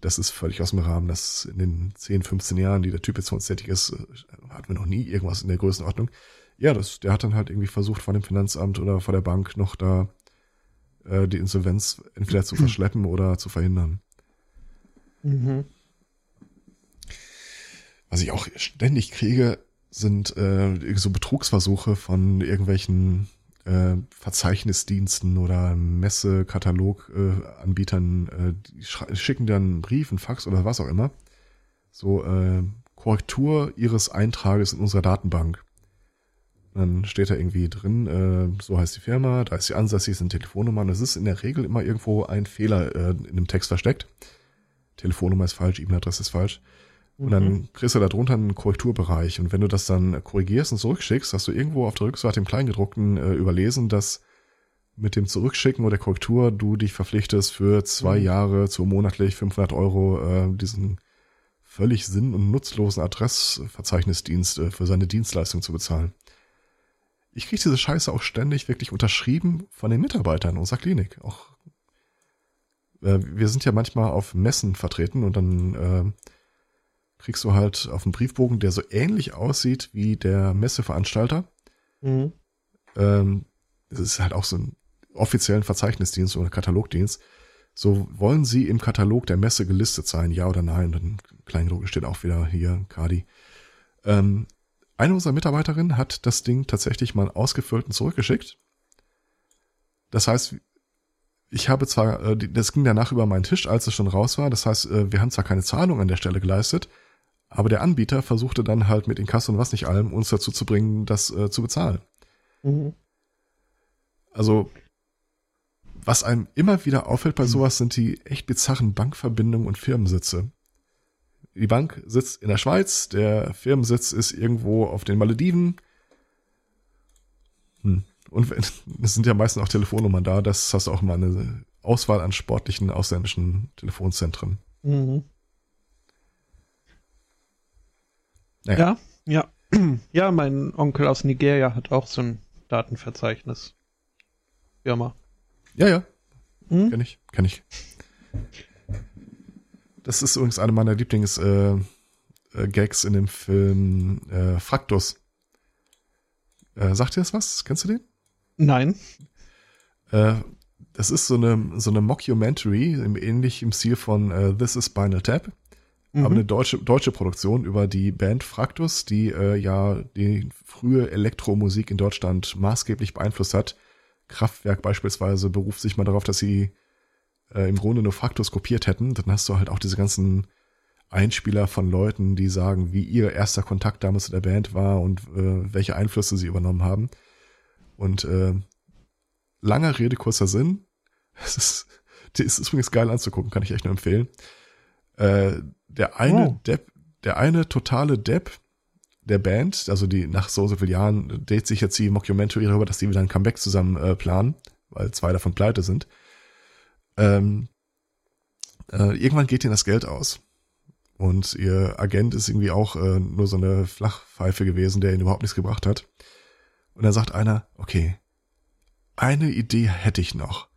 das ist völlig aus dem Rahmen. Das in den 10, 15 Jahren, die der Typ jetzt für uns tätig ist, äh, hatten wir noch nie irgendwas in der Größenordnung. Ja, das, der hat dann halt irgendwie versucht, von dem Finanzamt oder von der Bank noch da äh, die Insolvenz entweder zu verschleppen oder zu verhindern. Mhm. Was ich auch ständig kriege, sind äh, so Betrugsversuche von irgendwelchen äh, Verzeichnisdiensten oder Messekatalog-Anbietern. Äh, schicken dann einen Brief, einen Fax oder was auch immer. So äh, Korrektur ihres Eintrages in unserer Datenbank. Dann steht da irgendwie drin, äh, so heißt die Firma, da ist die ansässig, sind Telefonnummern. Es ist in der Regel immer irgendwo ein Fehler äh, in dem Text versteckt. Telefonnummer ist falsch, E-Mail-Adresse ist falsch. Und dann kriegst du da drunter einen Korrekturbereich. Und wenn du das dann korrigierst und zurückschickst, hast du irgendwo auf der Rückseite im Kleingedruckten äh, überlesen, dass mit dem Zurückschicken oder Korrektur du dich verpflichtest, für zwei Mhm. Jahre zu monatlich 500 Euro äh, diesen völlig sinn- und nutzlosen Adressverzeichnisdienst äh, für seine Dienstleistung zu bezahlen. Ich kriege diese Scheiße auch ständig wirklich unterschrieben von den Mitarbeitern unserer Klinik. Auch äh, wir sind ja manchmal auf Messen vertreten und dann äh, kriegst du halt auf dem Briefbogen, der so ähnlich aussieht wie der Messeveranstalter. Mhm. Ähm, es ist halt auch so ein offiziellen Verzeichnisdienst oder Katalogdienst. So wollen sie im Katalog der Messe gelistet sein, ja oder nein? Dann Kleingedruckt steht auch wieder hier Kadi. Ähm, eine unserer Mitarbeiterinnen hat das Ding tatsächlich mal ausgefüllt und zurückgeschickt. Das heißt, ich habe zwar, äh, das ging danach über meinen Tisch, als es schon raus war. Das heißt, äh, wir haben zwar keine Zahlung an der Stelle geleistet, aber der Anbieter versuchte dann halt mit Inkasso und was nicht allem uns dazu zu bringen, das äh, zu bezahlen. Mhm. Also, was einem immer wieder auffällt bei sowas, sind die echt bizarren Bankverbindungen und Firmensitze. Die Bank sitzt in der Schweiz, der Firmensitz ist irgendwo auf den Malediven. Hm. Und es sind ja meistens auch Telefonnummern da, das hast du auch mal eine Auswahl an sportlichen ausländischen Telefonzentren. Mhm. Naja. Ja, ja. Ja, mein Onkel aus Nigeria hat auch so ein Datenverzeichnis. Firma. Ja, ja, Mhm. Kenn ich, kenn ich. Das ist übrigens eine meiner Lieblings äh, äh, in dem Film äh, Fraktus. Äh, sagt dir das was? Kennst du den? Nein. Äh, das ist so eine so eine Mockumentary ähnlich im Stil von This is Spinal Tap, Mhm. aber eine deutsche deutsche Produktion über die Band Fraktus, die äh, ja die frühe Elektromusik in Deutschland maßgeblich beeinflusst hat. Kraftwerk beispielsweise beruft sich mal darauf, dass sie äh, im Grunde nur Fraktus kopiert hätten. Dann hast du halt auch diese ganzen Einspieler von Leuten, die sagen, wie ihr erster Kontakt damals zu der Band war und äh, welche Einflüsse sie übernommen haben. Und äh, langer Rede, kurzer Sinn. Es ist, die ist übrigens geil anzugucken, kann ich echt nur empfehlen. Äh, der eine Oh. Depp, der eine totale Depp der Band, also die nach so so vielen Jahren dreht sich jetzt die Mockumentary darüber, dass die wieder ein Comeback zusammen äh, planen, weil zwei davon pleite sind. Ähm, äh, irgendwann geht ihnen das Geld aus. Und ihr Agent ist irgendwie auch äh, nur so eine Flachpfeife gewesen, der ihnen überhaupt nichts gebracht hat. Und dann sagt einer, okay, eine Idee hätte ich noch.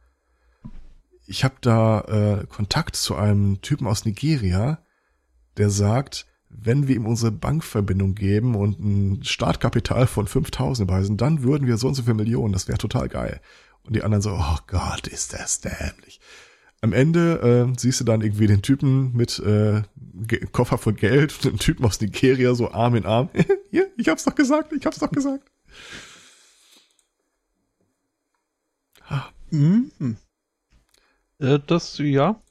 ich habe da äh, Kontakt zu einem Typen aus Nigeria, der sagt, wenn wir ihm unsere Bankverbindung geben und ein Startkapital von 5000 beweisen, dann würden wir so und so viele Millionen, das wäre total geil. Und die anderen so, oh Gott, ist das dämlich. Am Ende äh, siehst du dann irgendwie den Typen mit äh, Koffer von Geld und den Typen aus Nigeria so Arm in Arm. Hier, ich hab's doch gesagt, ich hab's doch gesagt. Mhm. Äh, das, ja,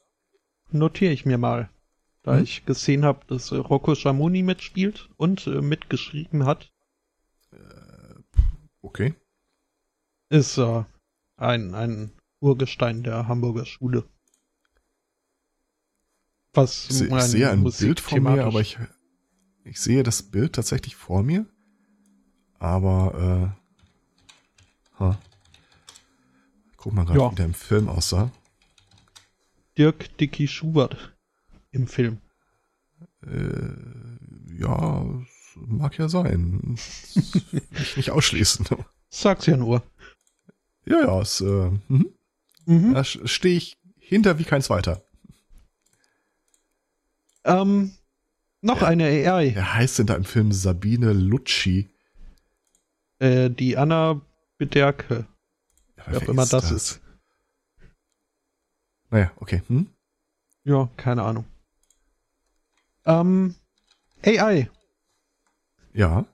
notiere ich mir mal. Da hm? ich gesehen habe, dass Rocco Schamoni mitspielt und äh, mitgeschrieben hat. Äh, okay. Ist äh, ein, ein Urgestein der Hamburger Schule. Was ich, ich sehe ein Musik Bild vor mir, aber ich, ich sehe das Bild tatsächlich vor mir. Aber, äh, huh. guck mal gerade, ja. wie der im Film aussah. Dirk Dicky Schubert im Film. Äh, ja, mag ja sein. ich nicht ausschließen. Sag's ja nur. Ja, ja, es, äh, mhm. Mhm. da stehe ich hinter wie kein zweiter. Ähm, noch ja, eine AI. Wer heißt denn da im Film Sabine Lucci? Äh, die Anna Bederke. Ja, wer auch immer das, das ist. Naja, okay. Hm? Ja, keine Ahnung. Ähm, AI. Ja.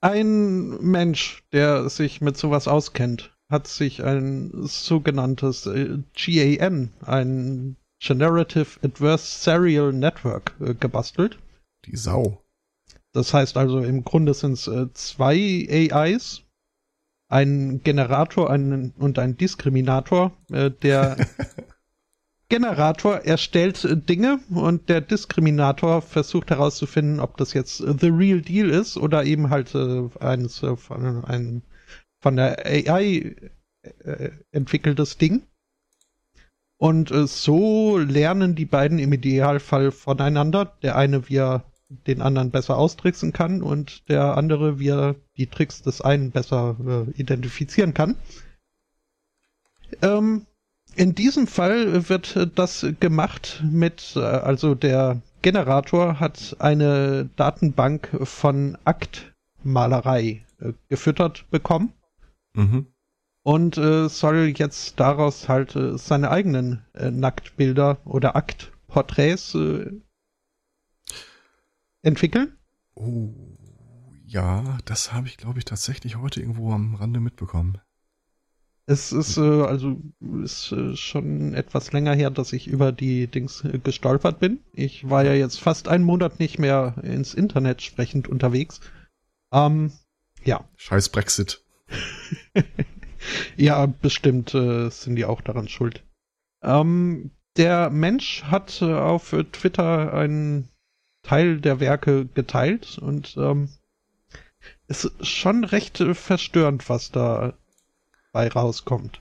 Ein Mensch, der sich mit sowas auskennt, hat sich ein sogenanntes äh, GAN, ein Generative Adversarial Network äh, gebastelt. Die Sau. Das heißt also, im Grunde sind es äh, zwei AIs, ein Generator ein, und ein Diskriminator. Der Generator erstellt äh, Dinge und der Diskriminator versucht herauszufinden, ob das jetzt the real deal ist oder eben halt äh, eines äh, von, ein, von der AI äh, entwickeltes Ding. Und äh, so lernen die beiden im Idealfall voneinander. Der eine, wie er den anderen besser austricksen kann und der andere, wie er die Tricks des einen besser äh, identifizieren kann. Ähm, in diesem Fall wird das gemacht mit, äh, also der Generator hat eine Datenbank von Aktmalerei äh, gefüttert bekommen. Mhm und äh, soll jetzt daraus halt äh, seine eigenen äh, Nacktbilder oder Aktporträts entwickeln. Oh, ja, das habe ich, glaube ich, tatsächlich heute irgendwo am Rande mitbekommen. Es ist äh, also ist äh, schon etwas länger her, dass ich über die Dings äh, gestolpert bin. Ich war ja jetzt fast einen Monat nicht mehr ins Internet sprechend unterwegs. Ähm, ja. Scheiß Brexit. ja, bestimmt äh, sind die auch daran schuld. Ähm, der Mensch hat äh, auf Twitter einen Teil der Werke geteilt und ähm, es ist schon recht verstörend, was da bei rauskommt.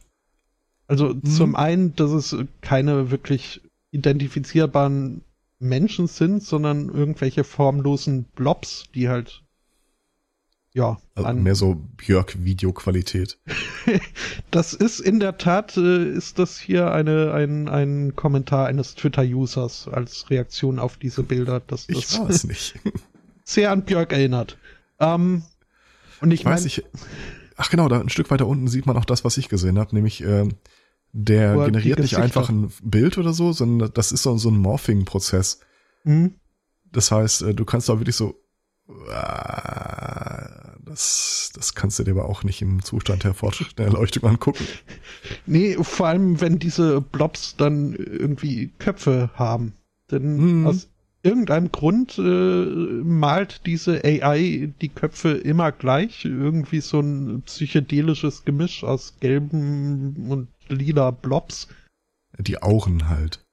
Also mhm. zum einen, dass es keine wirklich identifizierbaren Menschen sind, sondern irgendwelche formlosen Blobs, die halt ja. Also mehr so Björk-Videoqualität. das ist in der Tat, äh, ist das hier eine, ein, ein Kommentar eines Twitter-Users als Reaktion auf diese Bilder, dass das ich weiß nicht. sehr an Björk erinnert. Ähm, und ich, weiß ich. Ach genau, da ein Stück weiter unten sieht man auch das, was ich gesehen habe, nämlich äh, der generiert nicht einfach ein Bild oder so, sondern das ist so, so ein Morphing-Prozess. Mhm. Das heißt, äh, du kannst da wirklich so das, das kannst du dir aber auch nicht im Zustand der fortschrittlichen Erleuchtung angucken. Nee, vor allem, wenn diese Blobs dann irgendwie Köpfe haben. Denn mhm. aus irgendeinem Grund äh, malt diese AI die Köpfe immer gleich. Irgendwie so ein psychedelisches Gemisch aus gelben und lila Blobs. Die Augen halt.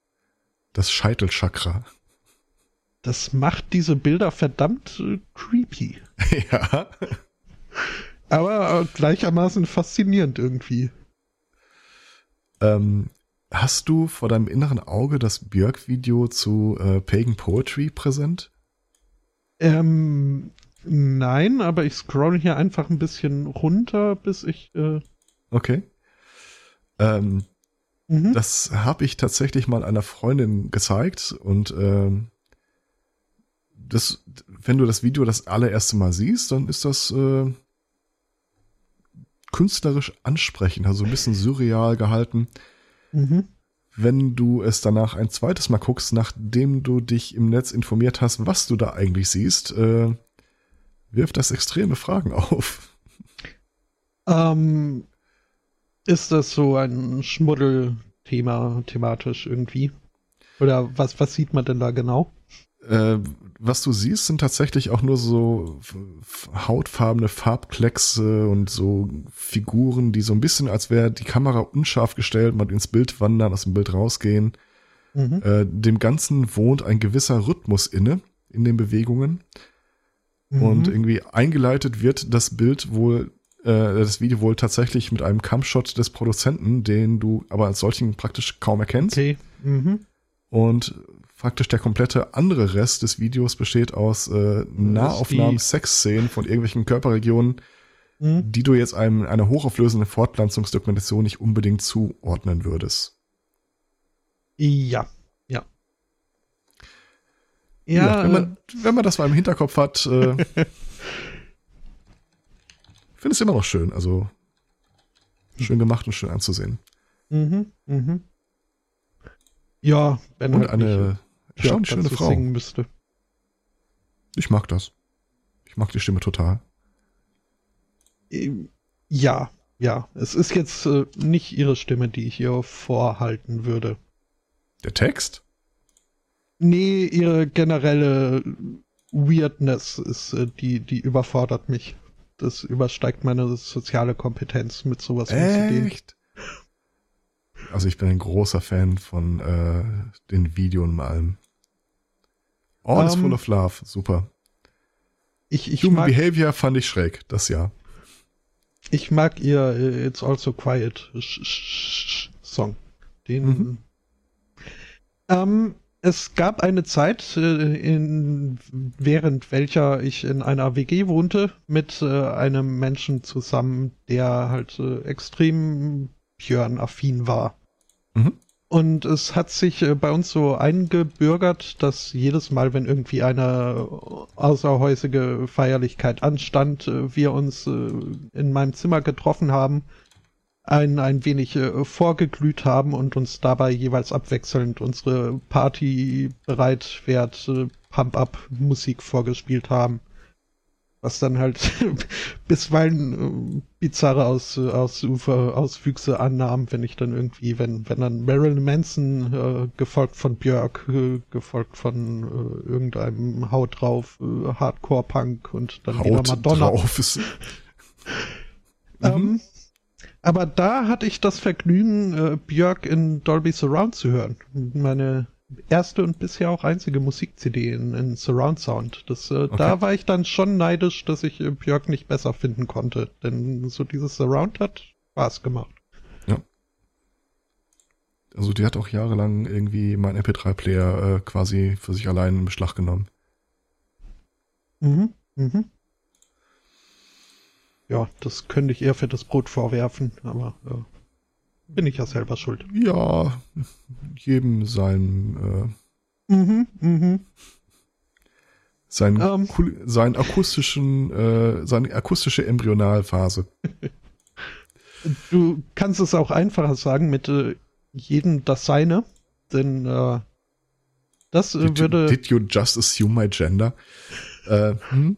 Das Scheitelchakra. Das macht diese Bilder verdammt äh, creepy. Ja. Aber äh, gleichermaßen faszinierend irgendwie. Ähm, hast du vor deinem inneren Auge das Björk-Video zu äh, Pagan Poetry präsent? Ähm, nein, aber ich scroll hier einfach ein bisschen runter, bis ich. Äh okay. Ähm, Mhm. Das habe ich tatsächlich mal einer Freundin gezeigt und ähm, das, wenn du das Video das allererste Mal siehst, dann ist das äh, künstlerisch ansprechend, also ein bisschen surreal gehalten. Mhm. Wenn du es danach ein zweites Mal guckst, nachdem du dich im Netz informiert hast, was du da eigentlich siehst, äh, wirft das extreme Fragen auf. Ähm, ist das so ein Schmuddelthema thematisch irgendwie? Oder was, was sieht man denn da genau? Äh, was du siehst, sind tatsächlich auch nur so hautfarbene Farbkleckse und so Figuren, die so ein bisschen, als wäre die Kamera unscharf gestellt, mal ins Bild wandern, aus dem Bild rausgehen. Mhm. Äh, dem Ganzen wohnt ein gewisser Rhythmus inne, in den Bewegungen. Mhm. Und irgendwie eingeleitet wird das Bild wohl, äh, das Video wohl tatsächlich mit einem Campshot des Produzenten, den du aber als solchen praktisch kaum erkennst. Okay. Mhm. Und praktisch der komplette andere Rest des Videos besteht aus äh, Nahaufnahmen, Sexszenen von irgendwelchen Körperregionen, mhm. die du jetzt einem einer hochauflösenden Fortpflanzungsdokumentation nicht unbedingt zuordnen würdest. Ja, ja. Ja, ja wenn, man, wenn man das mal im Hinterkopf hat, äh, finde es immer noch schön. Also schön gemacht und schön anzusehen. Mhm, mhm. Ja, wenn und halt eine Schon eine schöne Frau. Singen müsste. Ich mag das. Ich mag die Stimme total. Ähm, ja, ja. Es ist jetzt äh, nicht ihre Stimme, die ich ihr vorhalten würde. Der Text? Nee, ihre generelle Weirdness ist äh, die, die überfordert mich. Das übersteigt meine soziale Kompetenz, mit sowas. Echt? Also ich bin ein großer Fan von äh, den Videos und allem. All um, is full ähm, of love. Super. Ich, ich Human mag, Behavior fand ich schräg, das ja. Ich mag ihr uh, It's Also Quiet Song. Den. Mhm. Ähm, es gab eine Zeit, äh, in, während welcher ich in einer WG wohnte, mit äh, einem Menschen zusammen, der halt äh, extrem Björn-affin war. Mhm. Und es hat sich äh, bei uns so eingebürgert, dass jedes Mal, wenn irgendwie eine außerhäusige Feierlichkeit anstand, äh, wir uns äh, in meinem Zimmer getroffen haben, ein, ein wenig vorgeglüht haben und uns dabei jeweils abwechselnd unsere Party bereitwert Pump-Up-Musik vorgespielt haben was dann halt bisweilen äh, bizarre Aus, Aus, Auswüchse annahm, wenn ich dann irgendwie, wenn, wenn dann Marilyn Manson, äh, gefolgt von Björk, äh, gefolgt von äh, irgendeinem Haut drauf, äh, Hardcore-Punk und dann Haut wieder Madonna. Drauf ist ähm, aber da hatte ich das Vergnügen, äh, Björk in Dolby Surround zu hören. Meine erste und bisher auch einzige Musik-CD in, in Surround Sound. Das, äh, okay. Da war ich dann schon neidisch, dass ich äh, Björk nicht besser finden konnte. Denn so dieses Surround hat Spaß gemacht. Ja. Also die hat auch jahrelang irgendwie mein MP3-Player äh, quasi für sich allein in Beschlag genommen. Mhm, mhm. Ja, das könnte ich eher für das Brot vorwerfen, aber äh, bin ich ja selber schuld. Ja, jedem sein, äh, mhm, mhm. Sein, um. Ähm. sein akustischen, äh, seine akustische Embryonalphase. du kannst es auch einfacher sagen mit äh, jedem das seine, denn äh, das äh, did würde. You, did you just assume my gender? äh, hm?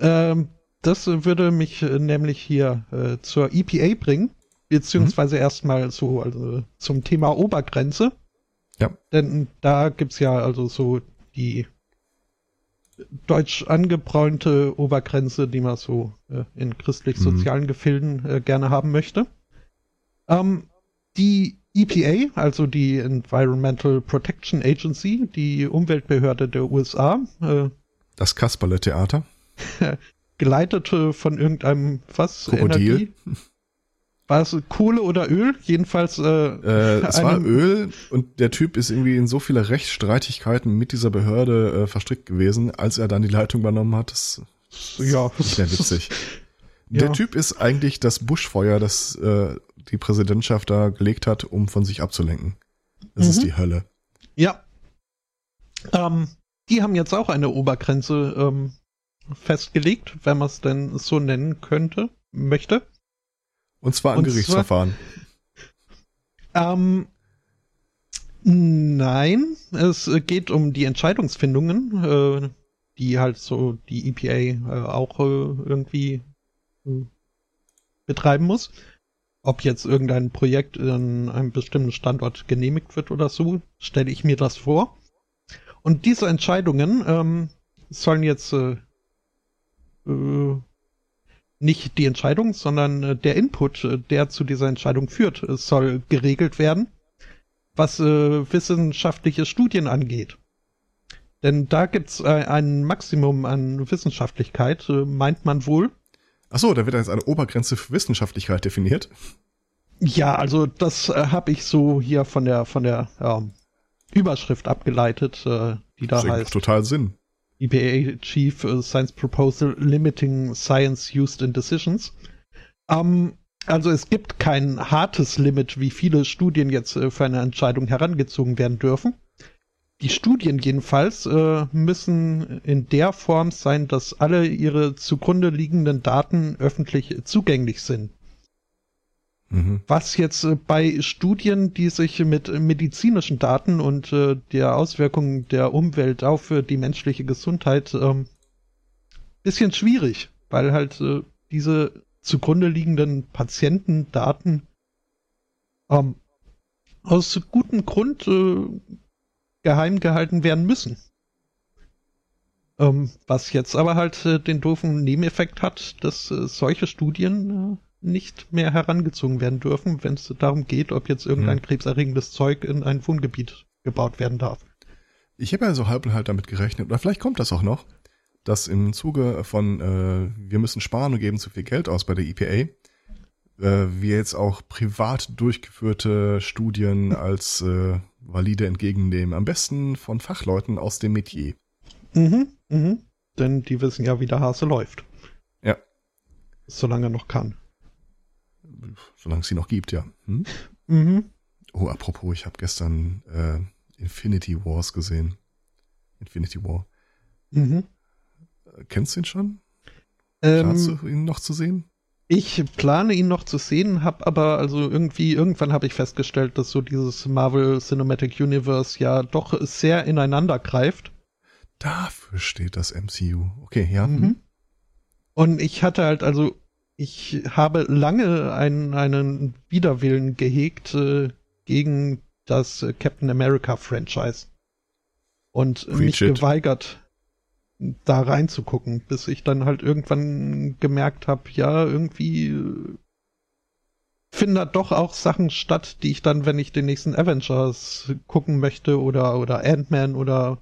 ähm, das würde mich äh, nämlich hier äh, zur EPA bringen beziehungsweise mhm. erstmal so also zum Thema Obergrenze. Ja. Denn da gibt's ja also so die deutsch angebräunte Obergrenze, die man so äh, in christlich-sozialen mhm. Gefilden äh, gerne haben möchte. Ähm, die EPA, also die Environmental Protection Agency, die Umweltbehörde der USA. Äh, das Kasperle-Theater. geleitet von irgendeinem was? Krokodil. Energie? War es Kohle oder Öl? Jedenfalls. Äh, äh, es war Öl und der Typ ist irgendwie in so viele Rechtsstreitigkeiten mit dieser Behörde äh, verstrickt gewesen, als er dann die Leitung übernommen hat. Das, ja. ist sehr witzig. Der Ja. Typ ist eigentlich das Buschfeuer, das äh, die Präsidentschaft da gelegt hat, um von sich abzulenken. Das ist Mhm. die Hölle. Ja. Ähm, die haben jetzt auch eine Obergrenze ähm, festgelegt, wenn man es denn so nennen könnte, möchte. Und zwar im Und Gerichtsverfahren. Ähm, nein, es geht um die Entscheidungsfindungen, äh, die halt so die EPA äh, auch äh, irgendwie äh, betreiben muss. Ob jetzt irgendein Projekt an einem bestimmten Standort genehmigt wird oder so, stelle ich mir das vor. Und diese Entscheidungen ähm, sollen jetzt äh, äh, nicht die Entscheidung, sondern äh, der Input, äh, der zu dieser Entscheidung führt, äh, soll geregelt werden, was wissenschaftliche Studien angeht. Denn da gibt's ein Maximum an Wissenschaftlichkeit, meint man wohl. Ach so, da wird jetzt eine Obergrenze für Wissenschaftlichkeit definiert. Ja, also das äh, habe ich so hier von der von der ähm, Überschrift abgeleitet, äh, die da Das heißt total Sinn. EPA Chief äh, Science Proposal Limiting Science Used in Decisions. Ähm, also es gibt kein hartes Limit, wie viele Studien jetzt äh, für eine Entscheidung herangezogen werden dürfen. Die Studien jedenfalls äh, müssen in der Form sein, dass alle ihre zugrunde liegenden Daten öffentlich zugänglich sind. Mhm. Was jetzt äh, bei Studien, die sich mit medizinischen Daten und äh, der Auswirkungen der Umwelt auf äh, die menschliche Gesundheit ähm, bisschen schwierig, weil halt diese zugrunde liegenden Patientendaten ähm, aus gutem Grund äh, geheim gehalten werden müssen. Ähm, was jetzt aber halt äh, den doofen Nebeneffekt hat, dass äh, solche Studien nicht mehr herangezogen werden dürfen, wenn es darum geht, ob jetzt irgendein Hm. krebserregendes Zeug in ein Wohngebiet gebaut werden darf. Ich habe ja so halb und halb damit gerechnet, oder vielleicht kommt das auch noch, dass im Zuge von äh, wir müssen sparen und geben zu viel Geld aus bei der EPA, äh, wir jetzt auch privat durchgeführte Studien als äh, valide entgegennehmen. Am besten von Fachleuten aus dem Metier. Mhm, mhm. Denn die wissen ja, wie der Hase läuft. Ja. Solange er noch kann. Solange es sie noch gibt, ja. Hm? Mhm. Oh, apropos, ich habe gestern äh, Infinity Wars gesehen. Infinity War. Mhm. Äh, Kennst du ihn schon? Planst Ähm, du ihn noch zu sehen? ich plane ihn noch zu sehen, hab aber also irgendwie, irgendwann habe ich festgestellt, dass so dieses Marvel Cinematic Universe ja doch sehr ineinander greift. Dafür steht das MCU. Okay, ja. Mhm. Und ich hatte halt, also, ich habe lange einen, einen Widerwillen gehegt äh, gegen das Captain America Franchise. Und mich Preach it. geweigert, da reinzugucken, bis ich dann halt irgendwann gemerkt habe, ja, irgendwie äh, finden da doch auch Sachen statt, die ich dann, wenn ich den nächsten Avengers gucken möchte oder, oder Ant-Man oder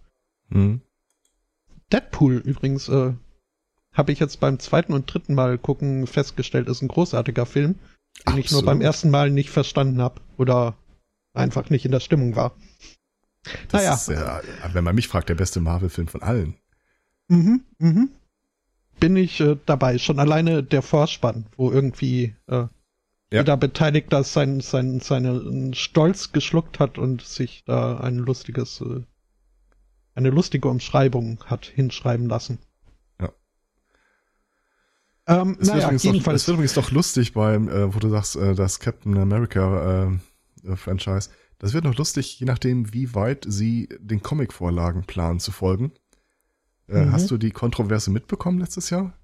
Hm. Deadpool übrigens, äh, habe ich jetzt beim zweiten und dritten Mal gucken festgestellt, ist ein großartiger Film, den ich nur Absolut. beim ersten Mal nicht verstanden habe oder einfach nicht in der Stimmung war. Das Naja. ist, äh, wenn man mich fragt, der beste Marvel-Film von allen. Mhm, mhm. Bin ich äh, dabei. Schon alleine der Vorspann, wo irgendwie äh, Ja. jeder Beteiligter sein, sein, seinen Stolz geschluckt hat und sich da ein lustiges, äh, eine lustige Umschreibung hat hinschreiben lassen. Ähm, Es, wird naja, übrigens doch, es wird übrigens doch lustig beim, äh, wo du sagst, äh, das Captain America äh, äh, Franchise. Das wird noch lustig, je nachdem, wie weit sie den Comic-Vorlagen planen zu folgen. Äh, Mhm. Hast du die Kontroverse mitbekommen letztes Jahr?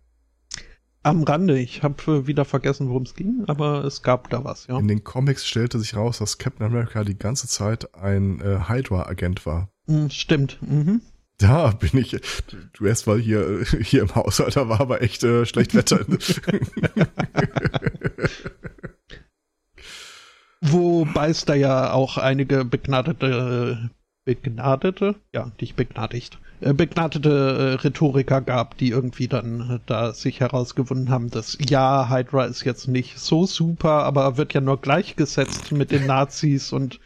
Am Rande, ich habe äh, wieder vergessen, worum es ging, aber es gab da was, ja. In den Comics stellte sich raus, dass Captain America die ganze Zeit ein äh, Hydra-Agent war. Mm, stimmt. Mhm. Da bin ich, du erst mal hier, äh, hier im Haushalt, da war aber echt äh, schlecht Wetter. Wobei es da ja auch einige begnadete, begnadete, ja, nicht begnadigt, äh, begnadete äh, Rhetoriker gab, die irgendwie dann äh, da sich herausgefunden haben, dass ja, Hydra ist jetzt nicht so super, aber wird ja nur gleichgesetzt mit den Nazis und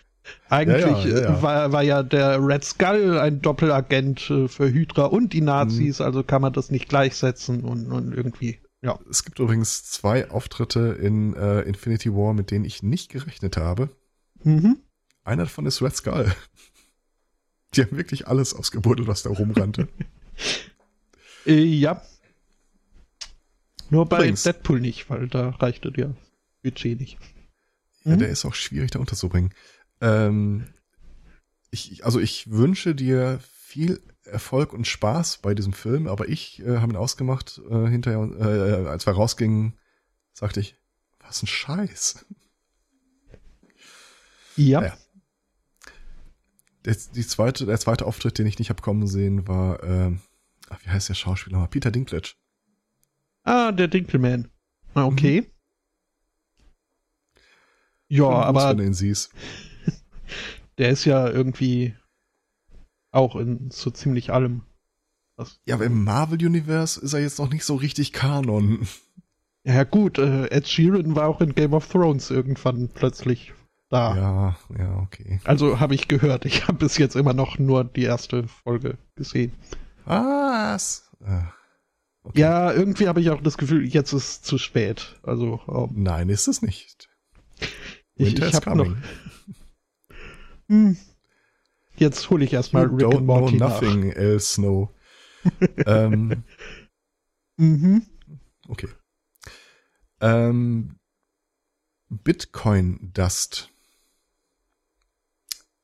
eigentlich Ja, ja, ja, ja. War, war ja der Red Skull ein Doppelagent äh, für Hydra und die Nazis, also kann man das nicht gleichsetzen und, und irgendwie Ja. Es gibt übrigens zwei Auftritte in äh, Infinity War, mit denen ich nicht gerechnet habe. Mhm. Einer davon ist Red Skull. Die haben wirklich alles ausgebuddelt, was da rumrannte. Äh, ja. Nur bei Übrigens. Deadpool nicht, weil da reichte der Budget nicht. Ja, Mhm. der ist auch schwierig da unterzubringen. Ähm, ich, also ich wünsche dir viel Erfolg und Spaß bei diesem Film, aber ich äh, habe ihn ausgemacht äh, hinterher, äh, als wir rausgingen, sagte ich, was ein Scheiß. Ja. Ja. Der, die zweite, der zweite Auftritt, den ich nicht hab kommen sehen, war, ach, wie heißt der Schauspieler? Peter Dinklage. Ah, der Dinkelman. Ah, okay. Mhm. Ja, aber wenn du ihn siehst. Der ist ja irgendwie auch in so ziemlich allem. Was, Ja, aber im Marvel-Universe ist er jetzt noch nicht so richtig Kanon. ja, gut, äh, Ed Sheeran war auch in Game of Thrones irgendwann plötzlich da. Ja, ja, okay. Also habe ich gehört. Ich habe bis jetzt immer noch nur die erste Folge gesehen. Was? Ah, okay. Ja, irgendwie habe ich auch das Gefühl, jetzt ist zu spät. Also ähm, Nein, ist es nicht. ich, Winter ich is habe noch. Hm, jetzt hole ich erstmal Rick don't and know Morty nach. nothing, El Snow. ähm, Mhm. okay. Ähm, Bitcoin Dust.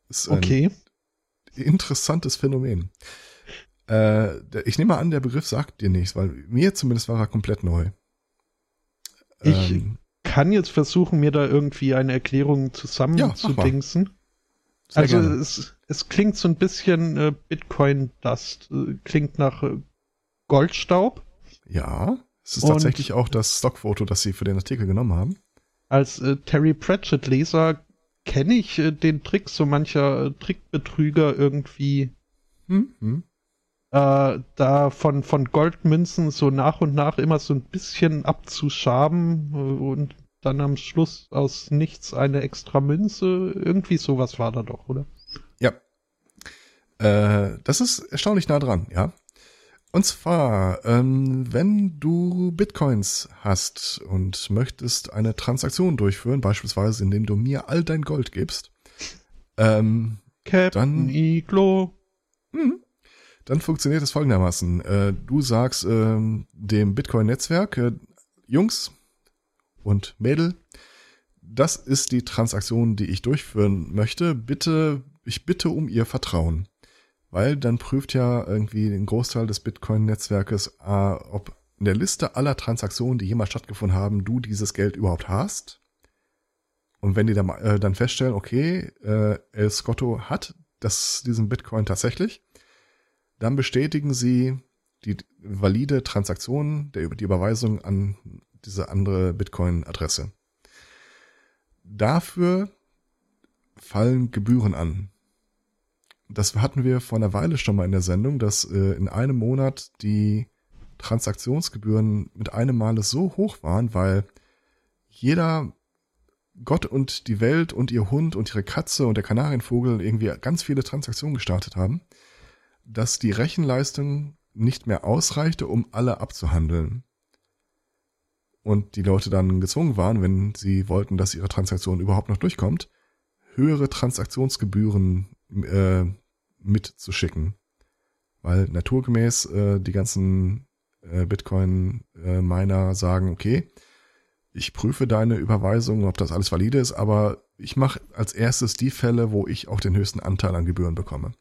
Ist Okay. interessantes Phänomen. Äh, ich nehme an, der Begriff sagt dir nichts, weil mir zumindest war er komplett neu. Ich- Ähm, Kann jetzt versuchen, mir da irgendwie eine Erklärung Ja, zusammenzudingsen. Sehr also gerne. es, es klingt so ein bisschen äh, Bitcoin Dust. Äh, klingt nach äh, Goldstaub. Ja, es ist Und- tatsächlich auch das Stockfoto, das sie für den Artikel genommen haben. Als äh, Terry Pratchett-Leser kenne ich äh, den Trick so mancher äh, Trickbetrüger irgendwie Hm? Hm? äh, da von, von Goldmünzen so nach und nach immer so ein bisschen abzuschaben äh, und dann am Schluss aus nichts eine extra Münze. Irgendwie sowas war da doch, oder? Ja. Äh, das ist erstaunlich nah dran, ja. Und zwar, ähm, wenn du Bitcoins hast und möchtest eine Transaktion durchführen, beispielsweise indem du mir all dein Gold gibst, ähm, Captain Dann- Iglo. hm, dann funktioniert es folgendermaßen. Äh, du sagst ähm, dem Bitcoin-Netzwerk, äh, Jungs und Mädel, das ist die Transaktion, die ich durchführen möchte. Bitte, ich bitte um ihr Vertrauen. Weil dann prüft ja irgendwie ein Großteil des Bitcoin-Netzwerkes, äh, ob in der Liste aller Transaktionen, die jemals stattgefunden haben, du dieses Geld überhaupt hast. Und wenn die dann, äh, dann feststellen, okay, äh, El Scotto hat das, diesen Bitcoin tatsächlich, dann bestätigen sie die valide Transaktion, der, die Überweisung an diese andere Bitcoin-Adresse. Dafür fallen Gebühren an. Das hatten wir vor einer Weile schon mal in der Sendung, dass äh, in einem Monat die Transaktionsgebühren mit einem Male so hoch waren, weil jeder Gott und die Welt und ihr Hund und ihre Katze und der Kanarienvogel irgendwie ganz viele Transaktionen gestartet haben, dass die Rechenleistung nicht mehr ausreichte, um alle abzuhandeln. Und die Leute dann gezwungen waren, wenn sie wollten, dass ihre Transaktion überhaupt noch durchkommt, höhere Transaktionsgebühren äh, mitzuschicken. Weil naturgemäß äh, die ganzen äh, Bitcoin-Miner sagen, okay, ich prüfe deine Überweisung, ob das alles valide ist, aber ich mache als erstes die Fälle, wo ich auch den höchsten Anteil an Gebühren bekomme.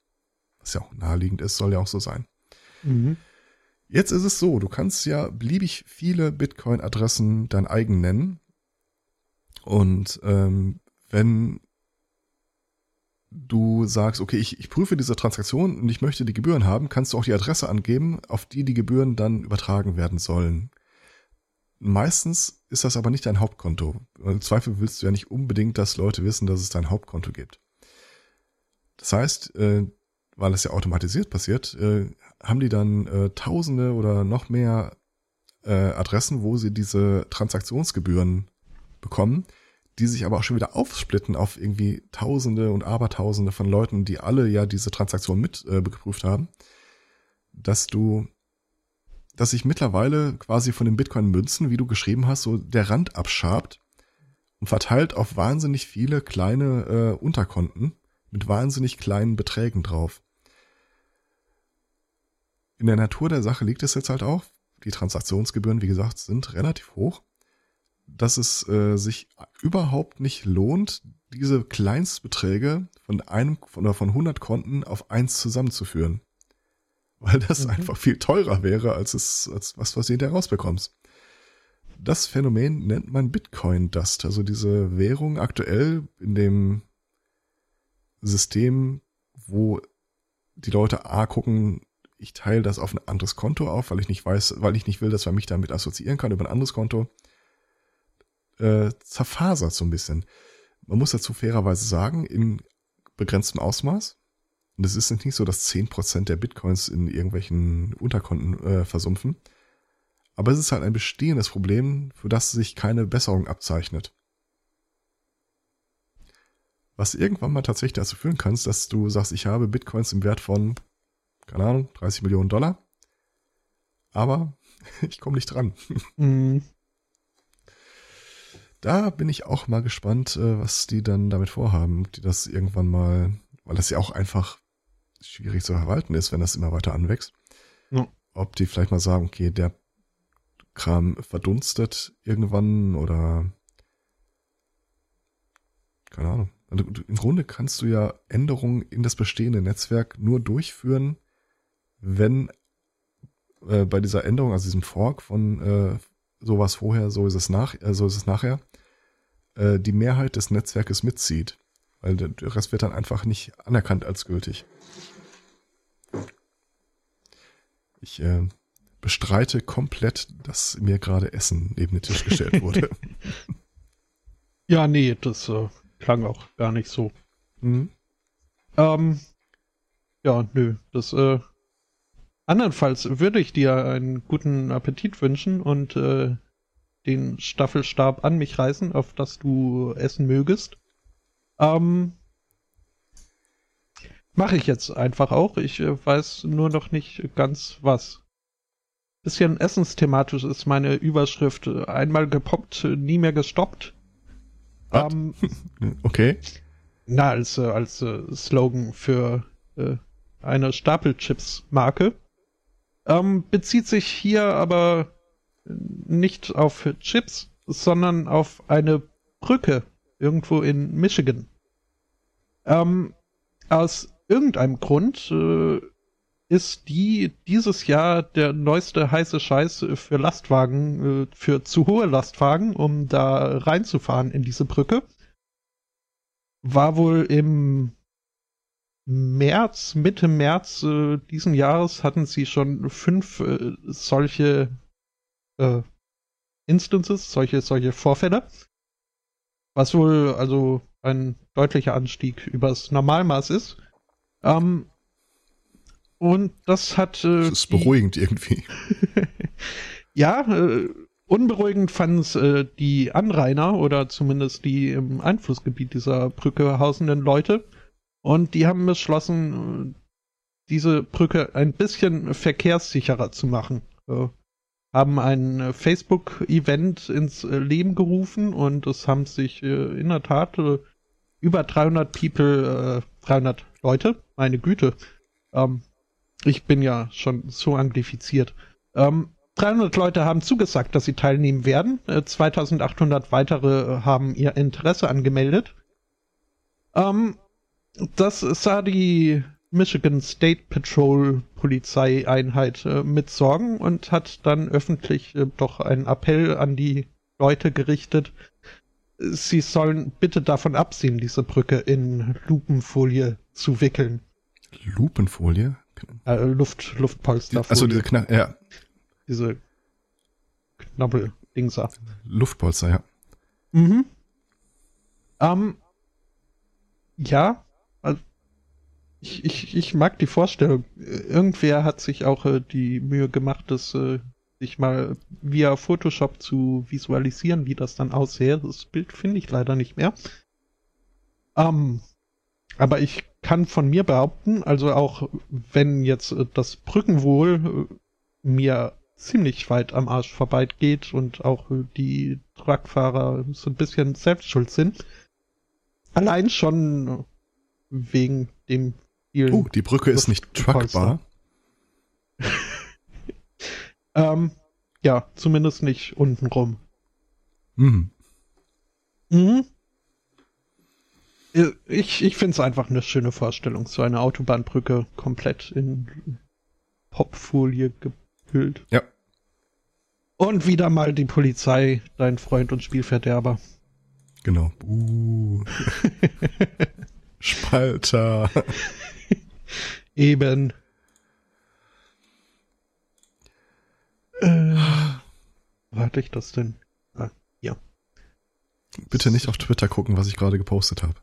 Was ja auch naheliegend ist, soll ja auch so sein. Mhm. Jetzt ist es so, du kannst ja beliebig viele Bitcoin-Adressen dein eigen nennen. Und ähm, wenn du sagst, okay, ich, ich prüfe diese Transaktion und ich möchte die Gebühren haben, kannst du auch die Adresse angeben, auf die die Gebühren dann übertragen werden sollen. Meistens ist das aber nicht dein Hauptkonto. Im Zweifel willst du ja nicht unbedingt, dass Leute wissen, dass es dein Hauptkonto gibt. Das heißt, äh, weil es ja automatisiert passiert, äh, haben die dann äh, Tausende oder noch mehr äh, Adressen, wo sie diese Transaktionsgebühren bekommen, die sich aber auch schon wieder aufsplitten auf irgendwie Tausende und Abertausende von Leuten, die alle ja diese Transaktion mit äh, geprüft haben, dass du dass sich mittlerweile quasi von den Bitcoin-Münzen, wie du geschrieben hast, so der Rand abschabt und verteilt auf wahnsinnig viele kleine äh, Unterkonten mit wahnsinnig kleinen Beträgen drauf. In der Natur der Sache liegt es jetzt halt auch, die Transaktionsgebühren, wie gesagt, sind relativ hoch, dass es äh, sich überhaupt nicht lohnt, diese Kleinstbeträge von einem oder von 100 Konten auf eins zusammenzuführen. Weil das mhm. einfach viel teurer wäre, als es, als was, was du hinterher rausbekommst. Das Phänomen nennt man Bitcoin Dust, also diese Währung aktuell in dem System, wo die Leute A gucken, ich teile das auf ein anderes Konto auf, weil ich nicht weiß, weil ich nicht will, dass man mich damit assoziieren kann über ein anderes Konto, äh, zerfasert so ein bisschen. Man muss dazu fairerweise sagen, in begrenztem Ausmaß. Und es ist nicht so, dass zehn Prozent der Bitcoins in irgendwelchen Unterkonten äh, versumpfen. Aber es ist halt ein bestehendes Problem, für das sich keine Besserung abzeichnet. Was irgendwann mal tatsächlich dazu führen kann, dass du sagst, ich habe Bitcoins im Wert von keine Ahnung, 30 Millionen Dollar. Aber ich komme nicht dran. Mhm. Da bin ich auch mal gespannt, äh, was die dann damit vorhaben. Die das irgendwann mal, weil das ja auch einfach schwierig zu verwalten ist, wenn das immer weiter anwächst. Ja. Ob die vielleicht mal sagen, okay, der Kram verdunstet irgendwann oder keine Ahnung. Also, Im Grunde kannst du ja Änderungen in das bestehende Netzwerk nur durchführen, wenn äh, bei dieser Änderung, also diesem Fork von äh, sowas vorher, so ist es nach, äh, so ist es nachher, äh, die Mehrheit des Netzwerkes mitzieht. Weil der, Rest wird dann einfach nicht anerkannt als gültig. Ich äh, bestreite komplett, dass mir gerade Essen neben den Tisch gestellt wurde. ja, nee, das äh, klang auch gar nicht so. Mhm. Ähm, ja, nö, das äh, Andernfalls würde ich dir einen guten Appetit wünschen und äh, den Staffelstab an mich reißen, auf das du essen mögest. Ähm, Mache ich jetzt einfach auch. Ich äh, weiß nur noch nicht ganz was. Bisschen essensthematisch ist meine Überschrift. Einmal gepoppt, nie mehr gestoppt. Ähm, okay. Na, als, äh, als äh, Slogan für äh, eine Stapelchips-Marke. Ähm, bezieht sich hier aber nicht auf Chips, sondern auf eine Brücke irgendwo in Michigan. Ähm, aus irgendeinem Grund äh, ist die dieses Jahr der neueste heiße Scheiß für Lastwagen, äh, für zu hohe Lastwagen, um da reinzufahren in diese Brücke. War wohl im März, Mitte März äh, diesen Jahres hatten sie schon fünf äh, solche äh, Instances, solche, solche Vorfälle. Was wohl also ein deutlicher Anstieg übers Normalmaß ist. Ähm, und das hat. Äh, das ist beruhigend die, irgendwie. ja, äh, unberuhigend fanden es äh, die Anrainer oder zumindest die im Einflussgebiet dieser Brücke hausenden Leute und die haben beschlossen, diese Brücke ein bisschen verkehrssicherer zu machen. Äh, haben ein Facebook-Event ins äh, Leben gerufen und es haben sich äh, in der Tat äh, über 300 People, 300 Leute, meine Güte. Ähm, ich bin ja schon so anglifiziert. Ähm, 300 Leute haben zugesagt, dass sie teilnehmen werden. 2800 weitere haben ihr Interesse angemeldet. Ähm, das sah die Michigan State Patrol Polizeieinheit äh, mit Sorgen und hat dann öffentlich äh, doch einen Appell an die Leute gerichtet. Sie sollen bitte davon absehen, diese Brücke in Lupenfolie zu wickeln. Lupenfolie? Äh, Luft, Luftpolsterfolie. Also diese Kna ja. Diese Knabbel-Dingser. Luftpolster, ja. Mhm. Ähm, ja, ich, ich, ich mag die Vorstellung. Irgendwer hat sich auch äh, die Mühe gemacht, das äh, sich mal via Photoshop zu visualisieren, wie das dann aussähe. Das Bild finde ich leider nicht mehr. Ähm, aber ich kann von mir behaupten, also auch wenn jetzt äh, das Brückenwohl äh, mir ziemlich weit am Arsch vorbeigeht und auch die Truckfahrer so ein bisschen selbst schuld sind. Allein schon wegen dem vielen. Oh, die Brücke ist nicht truckbar. ähm, ja, zumindest nicht untenrum. Mhm. Mhm. Ich, ich finde es einfach eine schöne Vorstellung, so eine Autobahnbrücke komplett in Popfolie gehüllt. Ja. Und wieder mal die Polizei, dein Freund und Spielverderber. Genau. Uh. Spalter. Eben. Äh, wo hatte ich das denn? Ah, ja. Bitte nicht auf Twitter gucken, was ich gerade gepostet habe.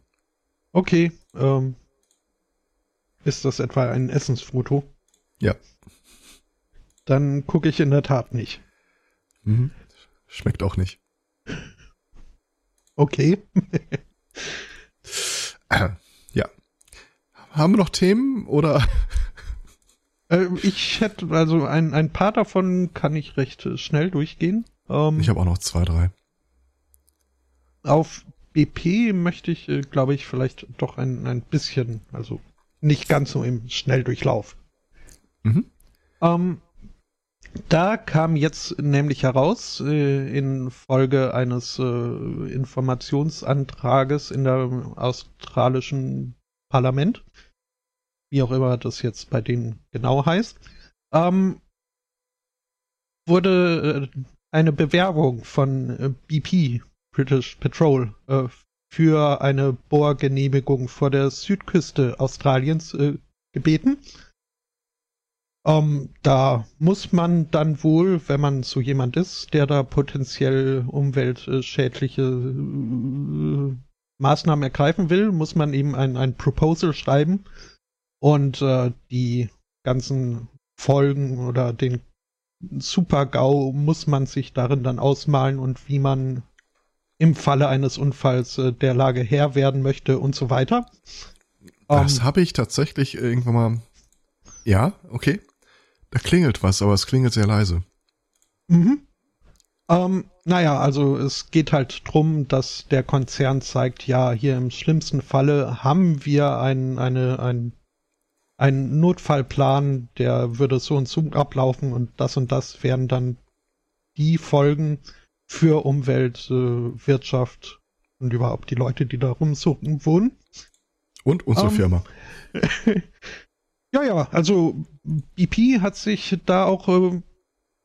Okay. Ähm, ist das etwa ein Essensfoto? Ja. Dann gucke ich in der Tat nicht. Mhm. Schmeckt auch nicht. Okay. Haben wir noch Themen oder? Äh, ich hätte, also ein, ein paar davon kann ich recht schnell durchgehen. Ähm, ich habe auch noch zwei, drei. Auf BP möchte ich, äh, glaube ich, vielleicht doch ein, ein bisschen, also nicht ganz so im Schnelldurchlauf. Mhm. Ähm, da kam jetzt nämlich heraus, äh, in Folge eines äh, Informationsantrages in der australischen Parlament, wie auch immer das jetzt bei denen genau heißt, ähm, wurde äh, eine Bewerbung von äh, BP, British Petrol, äh, für eine Bohrgenehmigung vor der Südküste Australiens gebeten. Ähm, da muss man dann wohl, wenn man so jemand ist, der da potenziell umweltschädliche äh, Maßnahmen ergreifen will, muss man eben ein, ein Proposal schreiben und äh, die ganzen Folgen oder den Super-GAU muss man sich darin dann ausmalen und wie man im Falle eines Unfalls äh, der Lage Herr werden möchte und so weiter. Das um, ähm, habe ich tatsächlich irgendwann mal. Ja, okay. Da klingelt was, aber es klingelt sehr leise. Mhm. Ähm, naja, also es geht halt drum, dass der Konzern zeigt, ja, hier im schlimmsten Falle haben wir ein, eine, ein, einen Notfallplan, der würde so und so ablaufen und das und das wären dann die Folgen für Umwelt, äh, Wirtschaft und überhaupt die Leute, die da rumsuchen, wohnen. Und unsere ähm, Firma. ja, ja, also BP hat sich da auch äh,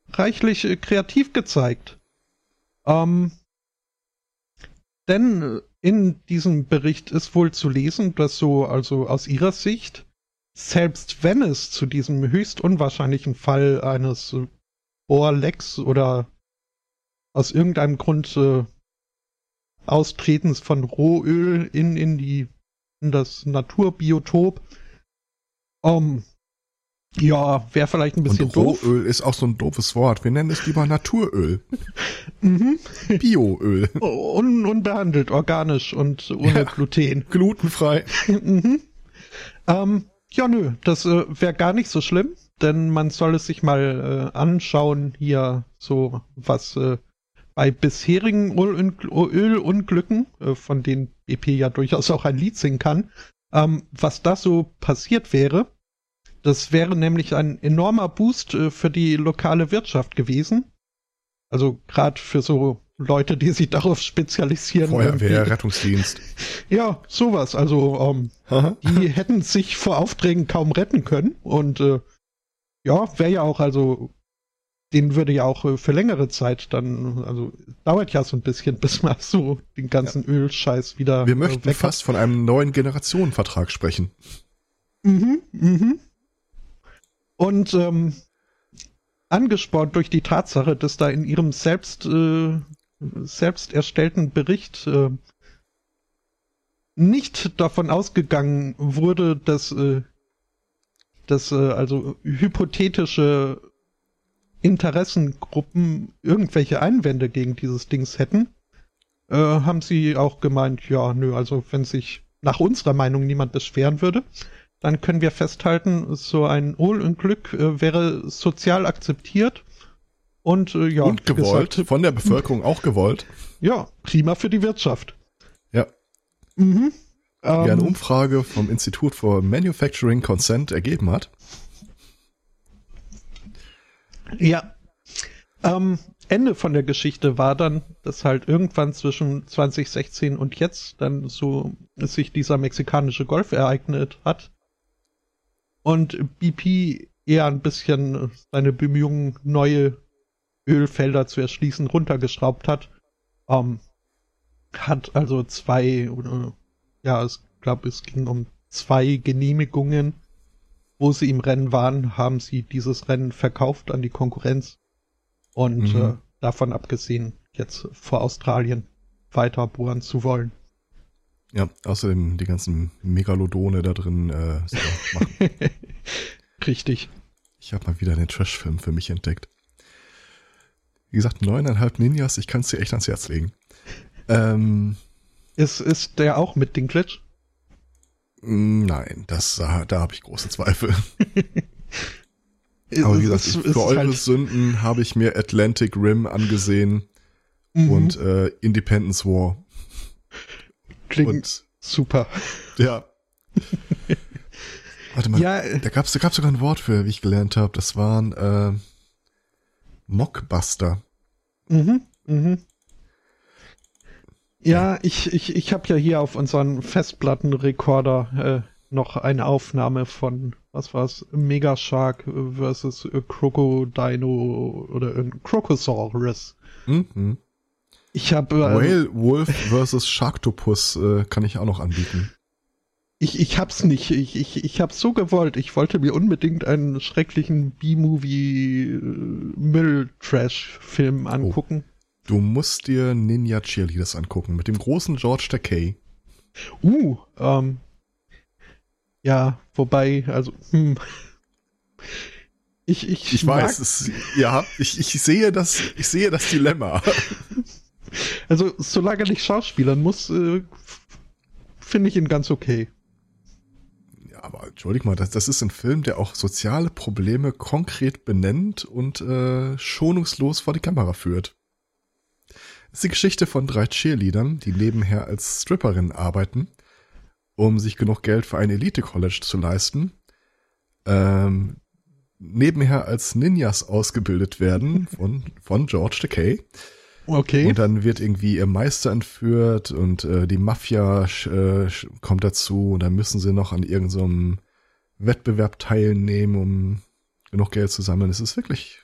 reichlich äh, kreativ gezeigt. Ähm, denn äh, in diesem Bericht ist wohl zu lesen, dass so, also aus ihrer Sicht, selbst wenn es zu diesem höchst unwahrscheinlichen Fall eines Bohrlecks oder aus irgendeinem Grund äh, Austretens von Rohöl in, in die in das Naturbiotop, ähm, ja, wäre vielleicht ein bisschen Und doof. Rohöl ist auch so ein doofes Wort. Wir nennen es lieber Naturöl. mhm. Bioöl. Un unbehandelt, organisch und ohne ja, Gluten. Glutenfrei. mhm. ähm, ja, nö, das äh, wäre gar nicht so schlimm, denn man soll es sich mal äh, anschauen, hier so was äh, bei bisherigen Ölunglücken, äh, von denen BP ja durchaus auch ein Lied singen kann, ähm, was da so passiert wäre das wäre nämlich ein enormer Boost äh, für die lokale Wirtschaft gewesen. Also gerade für so Leute, die sich darauf spezialisieren. Feuerwehr, irgendwie. Rettungsdienst. Ja, sowas. Also ähm, die hätten sich vor Aufträgen kaum retten können. Und äh, ja, wäre ja auch, also den würde ja auch äh, für längere Zeit dann, also dauert ja so ein bisschen, bis man so den ganzen ja. Ölscheiß wieder. Wir möchten äh, fast von einem neuen Generationenvertrag sprechen. Mhm, mhm. Und ähm, angespornt durch die Tatsache, dass da in ihrem selbst, äh, selbst erstellten Bericht äh, nicht davon ausgegangen wurde, dass, äh, dass äh, also hypothetische Interessengruppen irgendwelche Einwände gegen dieses Dings hätten, äh, haben sie auch gemeint, ja, nö, also wenn sich nach unserer Meinung niemand beschweren würde, dann können wir festhalten, so ein Unglück äh, wäre sozial akzeptiert Und äh, ja, Und gewollt, gesagt, von der Bevölkerung auch gewollt. ja, prima für die Wirtschaft. Ja. Mhm. Wie eine Ähm, Umfrage vom Institut for Manufacturing Consent ergeben hat. Ja. Ähm, Ende von der Geschichte war dann, dass halt irgendwann zwischen 2016 und jetzt dann so sich dieser mexikanische Golf ereignet hat. Und BP eher ein bisschen seine Bemühungen, neue Ölfelder zu erschließen, runtergeschraubt hat. Ähm, hat also zwei, oder, ja, ich glaube, es ging um zwei Genehmigungen wo sie im Rennen waren, haben sie dieses Rennen verkauft an die Konkurrenz und Mhm. äh, davon abgesehen, jetzt vor Australien weiter bohren zu wollen. Ja, außerdem die ganzen Megalodone da drin. Äh, machen. Richtig. Ich habe mal wieder den Trash-Film für mich entdeckt. Wie gesagt, neuneinhalb Ninjas, ich kann es dir echt ans Herz legen. Ähm, Ist, ist der auch mit Dinklage? nein, das, da, da habe ich große Zweifel. Aber wie gesagt, ich, für eure halt- Sünden habe ich mir Atlantic Rim angesehen Mhm. und äh, Independence War. klingt Und super. ja. Warte mal, Ja, äh, da gab's da gab's sogar ein Wort für, wie ich gelernt habe. Das waren äh, Mockbuster. Mhm, mhm. Ja, ich, ich, ich habe ja hier auf unseren Festplattenrekorder äh, noch eine Aufnahme von, was war's, Mega Shark versus äh, Crocodino oder äh, Crocosaurus. Mhm. Ich habe äh, Whale Wolf versus Sharktopus äh, kann ich auch noch anbieten. Ich, ich hab's nicht. Ich, ich, ich hab's so gewollt. Ich wollte mir unbedingt einen schrecklichen B-Movie äh, Müll-Trash-Film angucken. Du musst dir Ninja Cheerleaders angucken mit dem großen George Takei. Uh, ähm. Ja, wobei, also, hm. Ich, ich, Ich weiß, es, ja, ich, ich sehe das, ich sehe das Dilemma. also, solange er nicht schauspielern muss, äh, finde ich ihn ganz okay. Aber entschuldig mal, das, das ist ein Film, der auch soziale Probleme konkret benennt und äh, schonungslos vor die Kamera führt. Das ist die Geschichte von drei Cheerleadern, die nebenher als Stripperinnen arbeiten, um sich genug Geld für ein Elite-College zu leisten. Ähm, nebenher als Ninjas ausgebildet werden von, von George Takei. Okay. Und dann wird irgendwie ihr Meister entführt und äh, die Mafia äh, kommt dazu und dann müssen sie noch an irgendeinem Wettbewerb teilnehmen, um genug Geld zu sammeln. Es ist wirklich.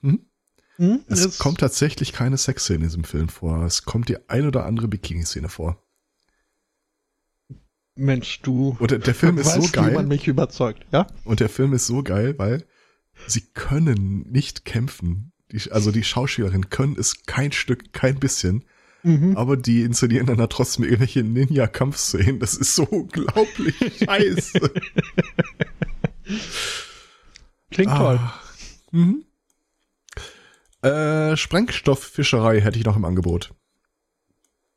Hm? Hm, Es kommt tatsächlich keine Sexszene in diesem Film vor. Es kommt die ein oder andere Bikini-Szene vor. Mensch, du. Und der, der Film ist weißt, so wie man geil. mich überzeugt, ja? Und der Film ist so geil, weil sie können nicht kämpfen. Die, also die Schauspielerinnen können es kein Stück, kein bisschen. Mhm. Aber die inszenieren dann da trotzdem irgendwelche Ninja-Kampfszenen. Das ist so unglaublich scheiße. Klingt toll. Ah. Mhm. Äh, Sprengstofffischerei hätte ich noch im Angebot.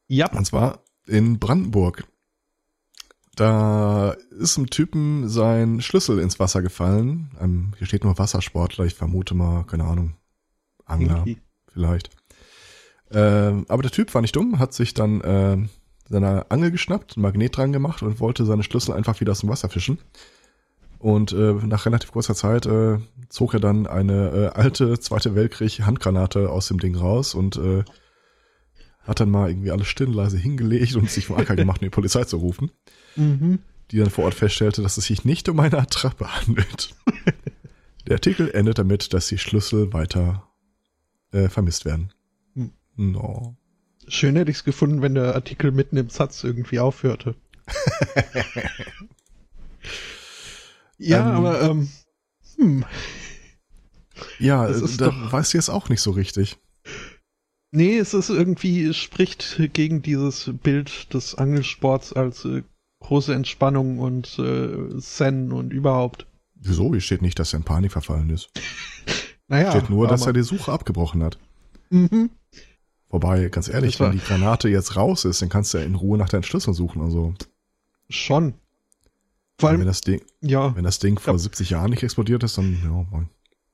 Ja. Und zwar in Brandenburg. Da ist einem Typen sein Schlüssel ins Wasser gefallen. Ähm, hier steht nur Wassersportler, ich vermute mal, keine Ahnung, Angler vielleicht. Ähm, aber der Typ war nicht dumm, hat sich dann äh, seine Angel geschnappt, ein Magnet dran gemacht und wollte seine Schlüssel einfach wieder aus dem Wasser fischen. Und äh, nach relativ kurzer Zeit äh, zog er dann eine äh, alte Zweite Weltkrieg Handgranate aus dem Ding raus und äh, hat dann mal irgendwie alles still leise hingelegt und sich vom Acker gemacht, um die Polizei zu rufen, Mhm. die dann vor Ort feststellte, dass es sich nicht um eine Attrappe handelt. Der Artikel endet damit, dass die Schlüssel weiter äh, vermisst werden. Hm. No. Schön hätte ich es gefunden, wenn der Artikel mitten im Satz irgendwie aufhörte. ja, Ähm, aber ähm, hm. Ja, Das äh, ist da doch- weißt du jetzt auch nicht so richtig. Nee, es ist irgendwie, es spricht gegen dieses Bild des Angelsports als äh, große Entspannung und äh, Zen und überhaupt. Wieso? Hier steht nicht, dass er in Panik verfallen ist. Naja, steht nur, dass er die Suche abgebrochen hat. Mhm. Wobei, ganz ehrlich, wenn die Granate jetzt raus ist, dann kannst du ja in Ruhe nach deinen Schlüsseln suchen. Also, Schon. Vor wenn allem, das Ding, ja. wenn das Ding vor Ja. 70 Jahren nicht explodiert ist, dann, ja, moin.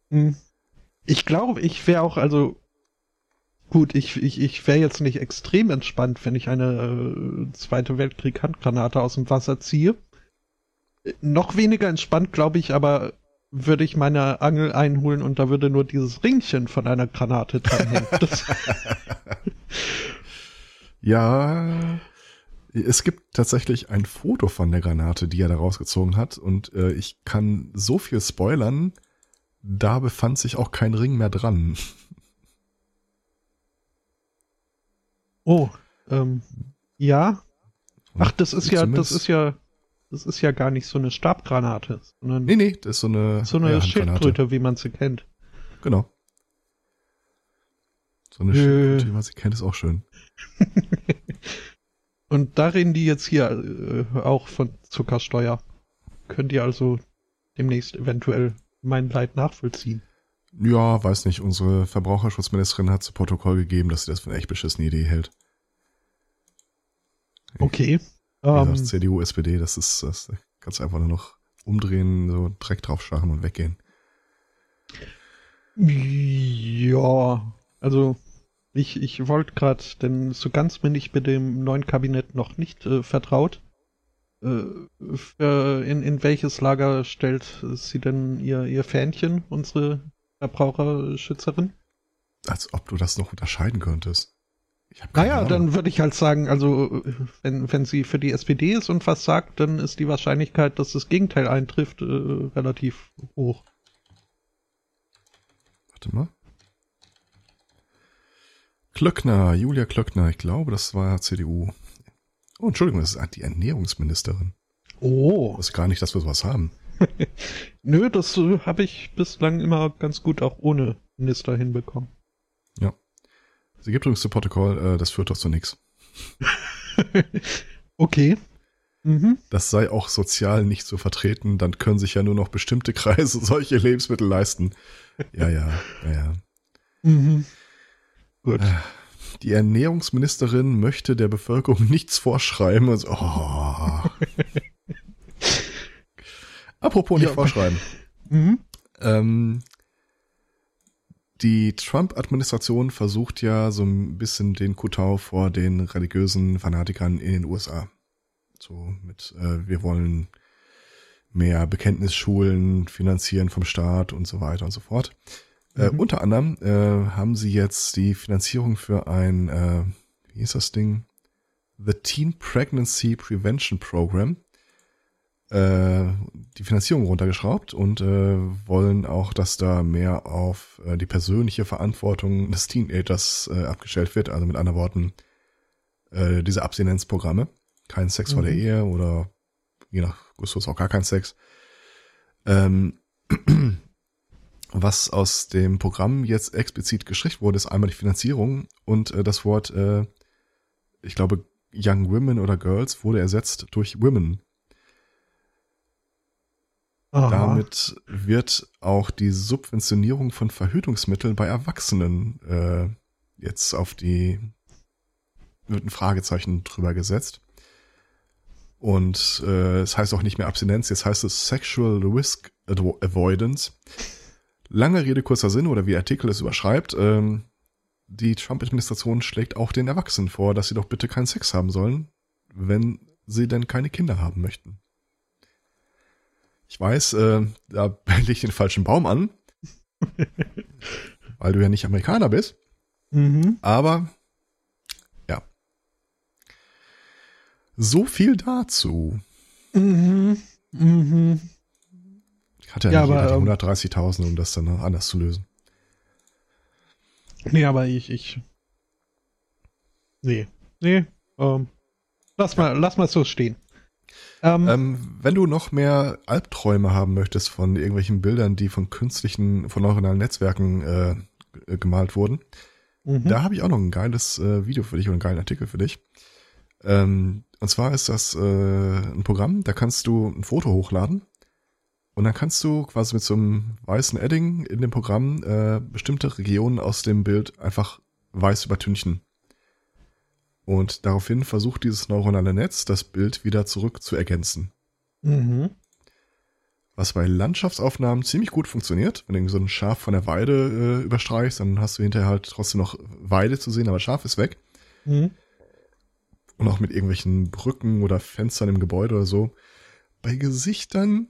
Mhm. Ich glaube, ich wäre auch, also gut, ich, ich, ich wäre jetzt nicht extrem entspannt, wenn ich eine äh, Zweite Weltkrieg-Handgranate aus dem Wasser ziehe. Noch weniger entspannt, glaube ich, aber würde ich meine Angel einholen und da würde nur dieses Ringchen von einer Granate dranhängen. ja, es gibt tatsächlich ein Foto von der Granate, die er da rausgezogen hat und äh, ich kann so viel spoilern, da befand sich auch kein Ring mehr dran. Oh, ähm, ja. Ach, das ist ja, das ist ja, das ist ja gar nicht so eine Stabgranate, sondern. Nee, nee, das ist so eine. So eine ja, Schildkröte, wie man sie kennt. Genau. So eine Schildkröte, wie man sie kennt, ist auch schön. Und da reden die jetzt hier äh, auch von Zuckersteuer. Könnt ihr also demnächst eventuell mein Leid nachvollziehen? Ja, weiß nicht. Unsere Verbraucherschutzministerin hat zu Protokoll gegeben, dass sie das für eine echt beschissene Idee hält. Okay. Ähm, CDU, SPD, das ist, das kannst einfach nur noch umdrehen, so Dreck draufschlagen und weggehen. Ja, also ich, ich wollte gerade, denn so ganz bin ich mit dem neuen Kabinett noch nicht äh, vertraut. Äh, für, in, in welches Lager stellt sie denn ihr, ihr Fähnchen, unsere Verbraucherschützerin? Als ob du das noch unterscheiden könntest. Naja, Ahnung. dann würde ich halt sagen, also wenn, wenn sie für die SPD ist und was sagt, dann ist die Wahrscheinlichkeit, dass das Gegenteil eintrifft, äh, relativ hoch. Warte mal. Klöckner, Julia Klöckner, ich glaube, das war CDU. Oh, Entschuldigung, das ist die Ernährungsministerin. Oh. Das ist gar nicht, dass wir sowas haben. Nö, das äh, habe ich bislang immer ganz gut auch ohne Minister hinbekommen. Sie gibt übrigens zu Protokoll, äh, das führt doch zu nichts. okay. Mhm. Das sei auch sozial nicht zu vertreten, dann können sich ja nur noch bestimmte Kreise solche Lebensmittel leisten. Ja, ja, ja, ja. Mhm. Gut. Äh, die Ernährungsministerin möchte der Bevölkerung nichts vorschreiben. Also, oh. Apropos nicht ja. vorschreiben. Mhm. Ähm, die Trump-Administration versucht ja so ein bisschen den Kutau vor den religiösen Fanatikern in den USA. So mit, äh, wir wollen mehr Bekenntnisschulen finanzieren vom Staat und so weiter und so fort. Äh, mhm. Äh, unter anderem äh, haben sie jetzt die Finanzierung für ein, äh, wie hieß das Ding? The Teen Pregnancy Prevention Program äh, die Finanzierung runtergeschraubt und äh, wollen auch, dass da mehr auf äh, die persönliche Verantwortung des Teenagers äh, abgestellt wird. Also mit anderen Worten, äh, diese Abstinenzprogramme. Kein Sex mhm. vor der mhm. Ehe oder je nach Gustus auch gar kein Sex. Ähm, was aus dem Programm jetzt explizit gestrichen wurde, ist einmal die Finanzierung und äh, das Wort, äh, ich glaube, Young Women oder Girls wurde ersetzt durch Women. Aha. Damit wird auch die Subventionierung von Verhütungsmitteln bei Erwachsenen äh, jetzt auf die wird ein Fragezeichen drüber gesetzt. Und äh, es heißt auch nicht mehr Abstinenz, jetzt heißt es Sexual Risk Avoidance. Lange Rede, kurzer Sinn, oder wie der Artikel es überschreibt, ähm, die Trump-Administration schlägt auch den Erwachsenen vor, dass sie doch bitte keinen Sex haben sollen, wenn sie denn keine Kinder haben möchten. Ich weiß, äh, da bälle ich den falschen Baum an, weil du ja nicht Amerikaner bist. Mhm. Aber ja. So viel dazu. Mhm. Mhm. Ich hatte ja, ja nicht 130.000, ähm, um das dann anders zu lösen. Nee, aber ich, ich. Nee. Nee. Ähm, lass mal, lass mal so stehen. Ähm, ähm, wenn du noch mehr Albträume haben möchtest von irgendwelchen Bildern, die von künstlichen, von neuronalen Netzwerken äh, gemalt wurden, mhm. da habe ich auch noch ein geiles äh, Video für dich und einen geilen Artikel für dich. Ähm, und zwar ist das äh, ein Programm, da kannst du ein Foto hochladen und dann kannst du quasi mit so einem weißen Edding in dem Programm äh, bestimmte Regionen aus dem Bild einfach weiß übertünchen. Und daraufhin versucht dieses neuronale Netz, das Bild wieder zurück zu ergänzen. Mhm. was bei Landschaftsaufnahmen ziemlich gut funktioniert. Wenn du so ein Schaf von der Weide äh, überstreichst, dann hast du hinterher halt trotzdem noch Weide zu sehen, aber Schaf ist weg. Mhm. Und auch mit irgendwelchen Brücken oder Fenstern im Gebäude oder so. Bei Gesichtern,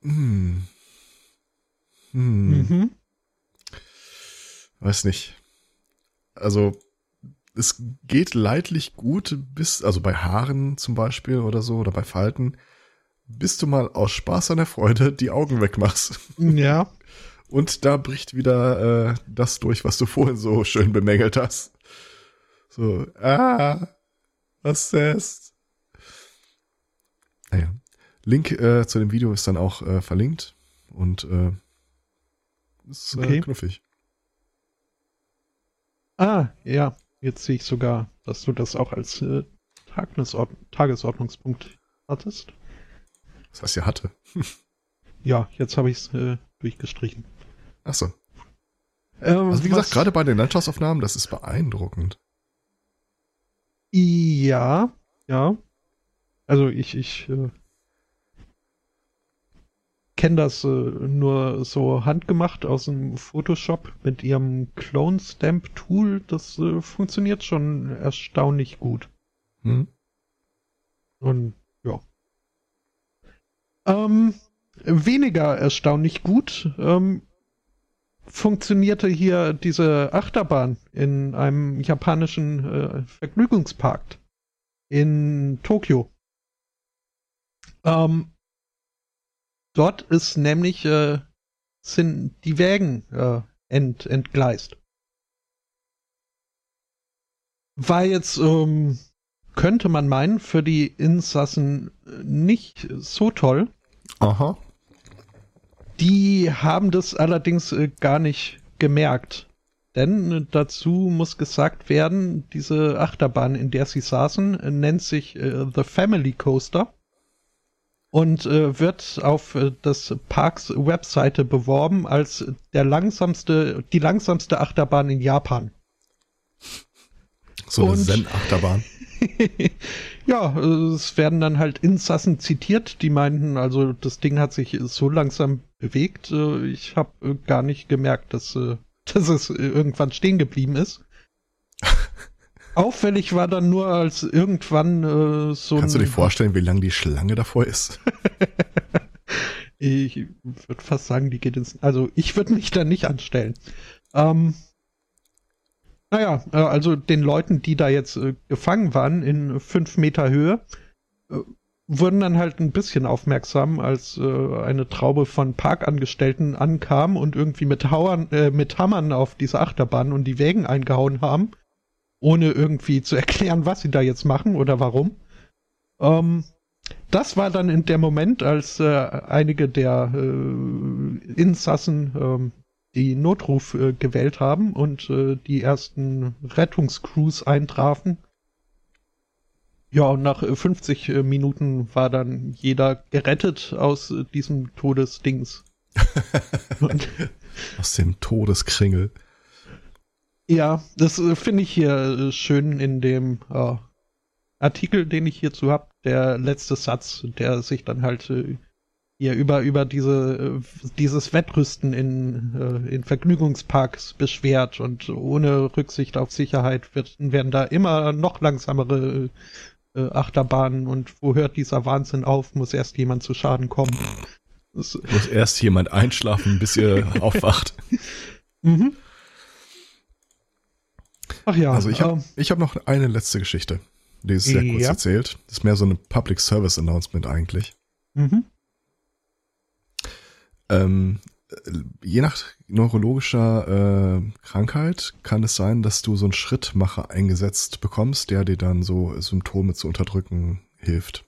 hm, hm, Mhm. weiß nicht. Also, es geht leidlich gut bis, also bei Haaren zum Beispiel oder so, oder bei Falten, bis du mal aus Spaß an der Freude die Augen wegmachst. Ja. Und da bricht wieder äh, das durch, was du vorhin so schön bemängelt hast. So, ah, was ist? Naja. Link äh, zu dem Video ist dann auch äh, verlinkt und äh, ist äh, Okay. knuffig. Ah, ja. Jetzt sehe ich sogar, dass du das auch als äh, Tagesord Tagesordnungspunkt hattest. Das heißt, er hatte. Ja, jetzt habe ich es äh, durchgestrichen. Achso. Ähm, Also wie gesagt, gerade bei den Landschaftsaufnahmen, das ist beeindruckend. Ja, ja. Also ich, ich äh, kenne das äh, nur so handgemacht aus dem Photoshop mit ihrem Clone Stamp Tool. Das äh, funktioniert schon erstaunlich gut. Hm? Und ja. Ähm, weniger erstaunlich gut ähm, funktionierte hier diese Achterbahn in einem japanischen äh, Vergnügungspark in Tokio. Ähm, dort ist nämlich äh, sind die Wägen äh, ent, entgleist. War jetzt ähm, könnte man meinen, für die Insassen äh, nicht so toll. Aha. Die haben das allerdings äh, gar nicht gemerkt. Denn äh, dazu muss gesagt werden, diese Achterbahn, in der sie saßen, äh, nennt sich äh, The Family Coaster und äh, wird auf äh, des Parks Webseite beworben als der langsamste, die langsamste Achterbahn in Japan. So eine Zen-Achterbahn. ja, es werden dann halt Insassen zitiert, die meinten, also das Ding hat sich so langsam bewegt. äh, Ich habe äh, gar nicht gemerkt, dass, äh, dass es irgendwann stehen geblieben ist. Auffällig war dann nur, als irgendwann äh, so Kannst du dir vorstellen, wie lang die Schlange davor ist? Ich würde fast sagen, die geht ins. Also ich würde mich da nicht anstellen. Ähm, naja, äh, also den Leuten, die da jetzt äh, gefangen waren in fünf Meter Höhe, äh, wurden dann halt ein bisschen aufmerksam, als äh, eine Traube von Parkangestellten ankam und irgendwie mit, Hauern, äh, mit Hammern auf diese Achterbahn und die Wägen eingehauen haben, ohne irgendwie zu erklären, was sie da jetzt machen oder warum. Ähm, das war dann in der Moment, als äh, einige der äh, Insassen ähm, die Notruf äh, gewählt haben und äh, die ersten Rettungscrews eintrafen. Ja, und nach äh, 50 äh, Minuten war dann jeder gerettet aus äh, diesem Todesdings. Aus dem Todeskringel. Ja, das äh, finde ich hier äh, schön in dem äh, Artikel, den ich hierzu habe. Der letzte Satz, der sich dann halt äh, hier über, über diese, äh, dieses Wettrüsten in, in Vergnügungsparks beschwert und ohne Rücksicht auf Sicherheit wird, werden da immer noch langsamere Achterbahnen und wo hört dieser Wahnsinn auf, muss erst jemand zu Schaden kommen. Muss erst jemand einschlafen, bis ihr aufwacht. mhm. Ach ja, Also ich habe ähm, ich hab noch eine letzte Geschichte. Die ist sehr kurz Ja. erzählt. Das ist mehr so eine Public Service Announcement eigentlich. mhm. Ähm, äh, je nach neurologischer äh, Krankheit kann es sein, dass du so einen Schrittmacher eingesetzt bekommst, der dir dann so Symptome zu unterdrücken hilft.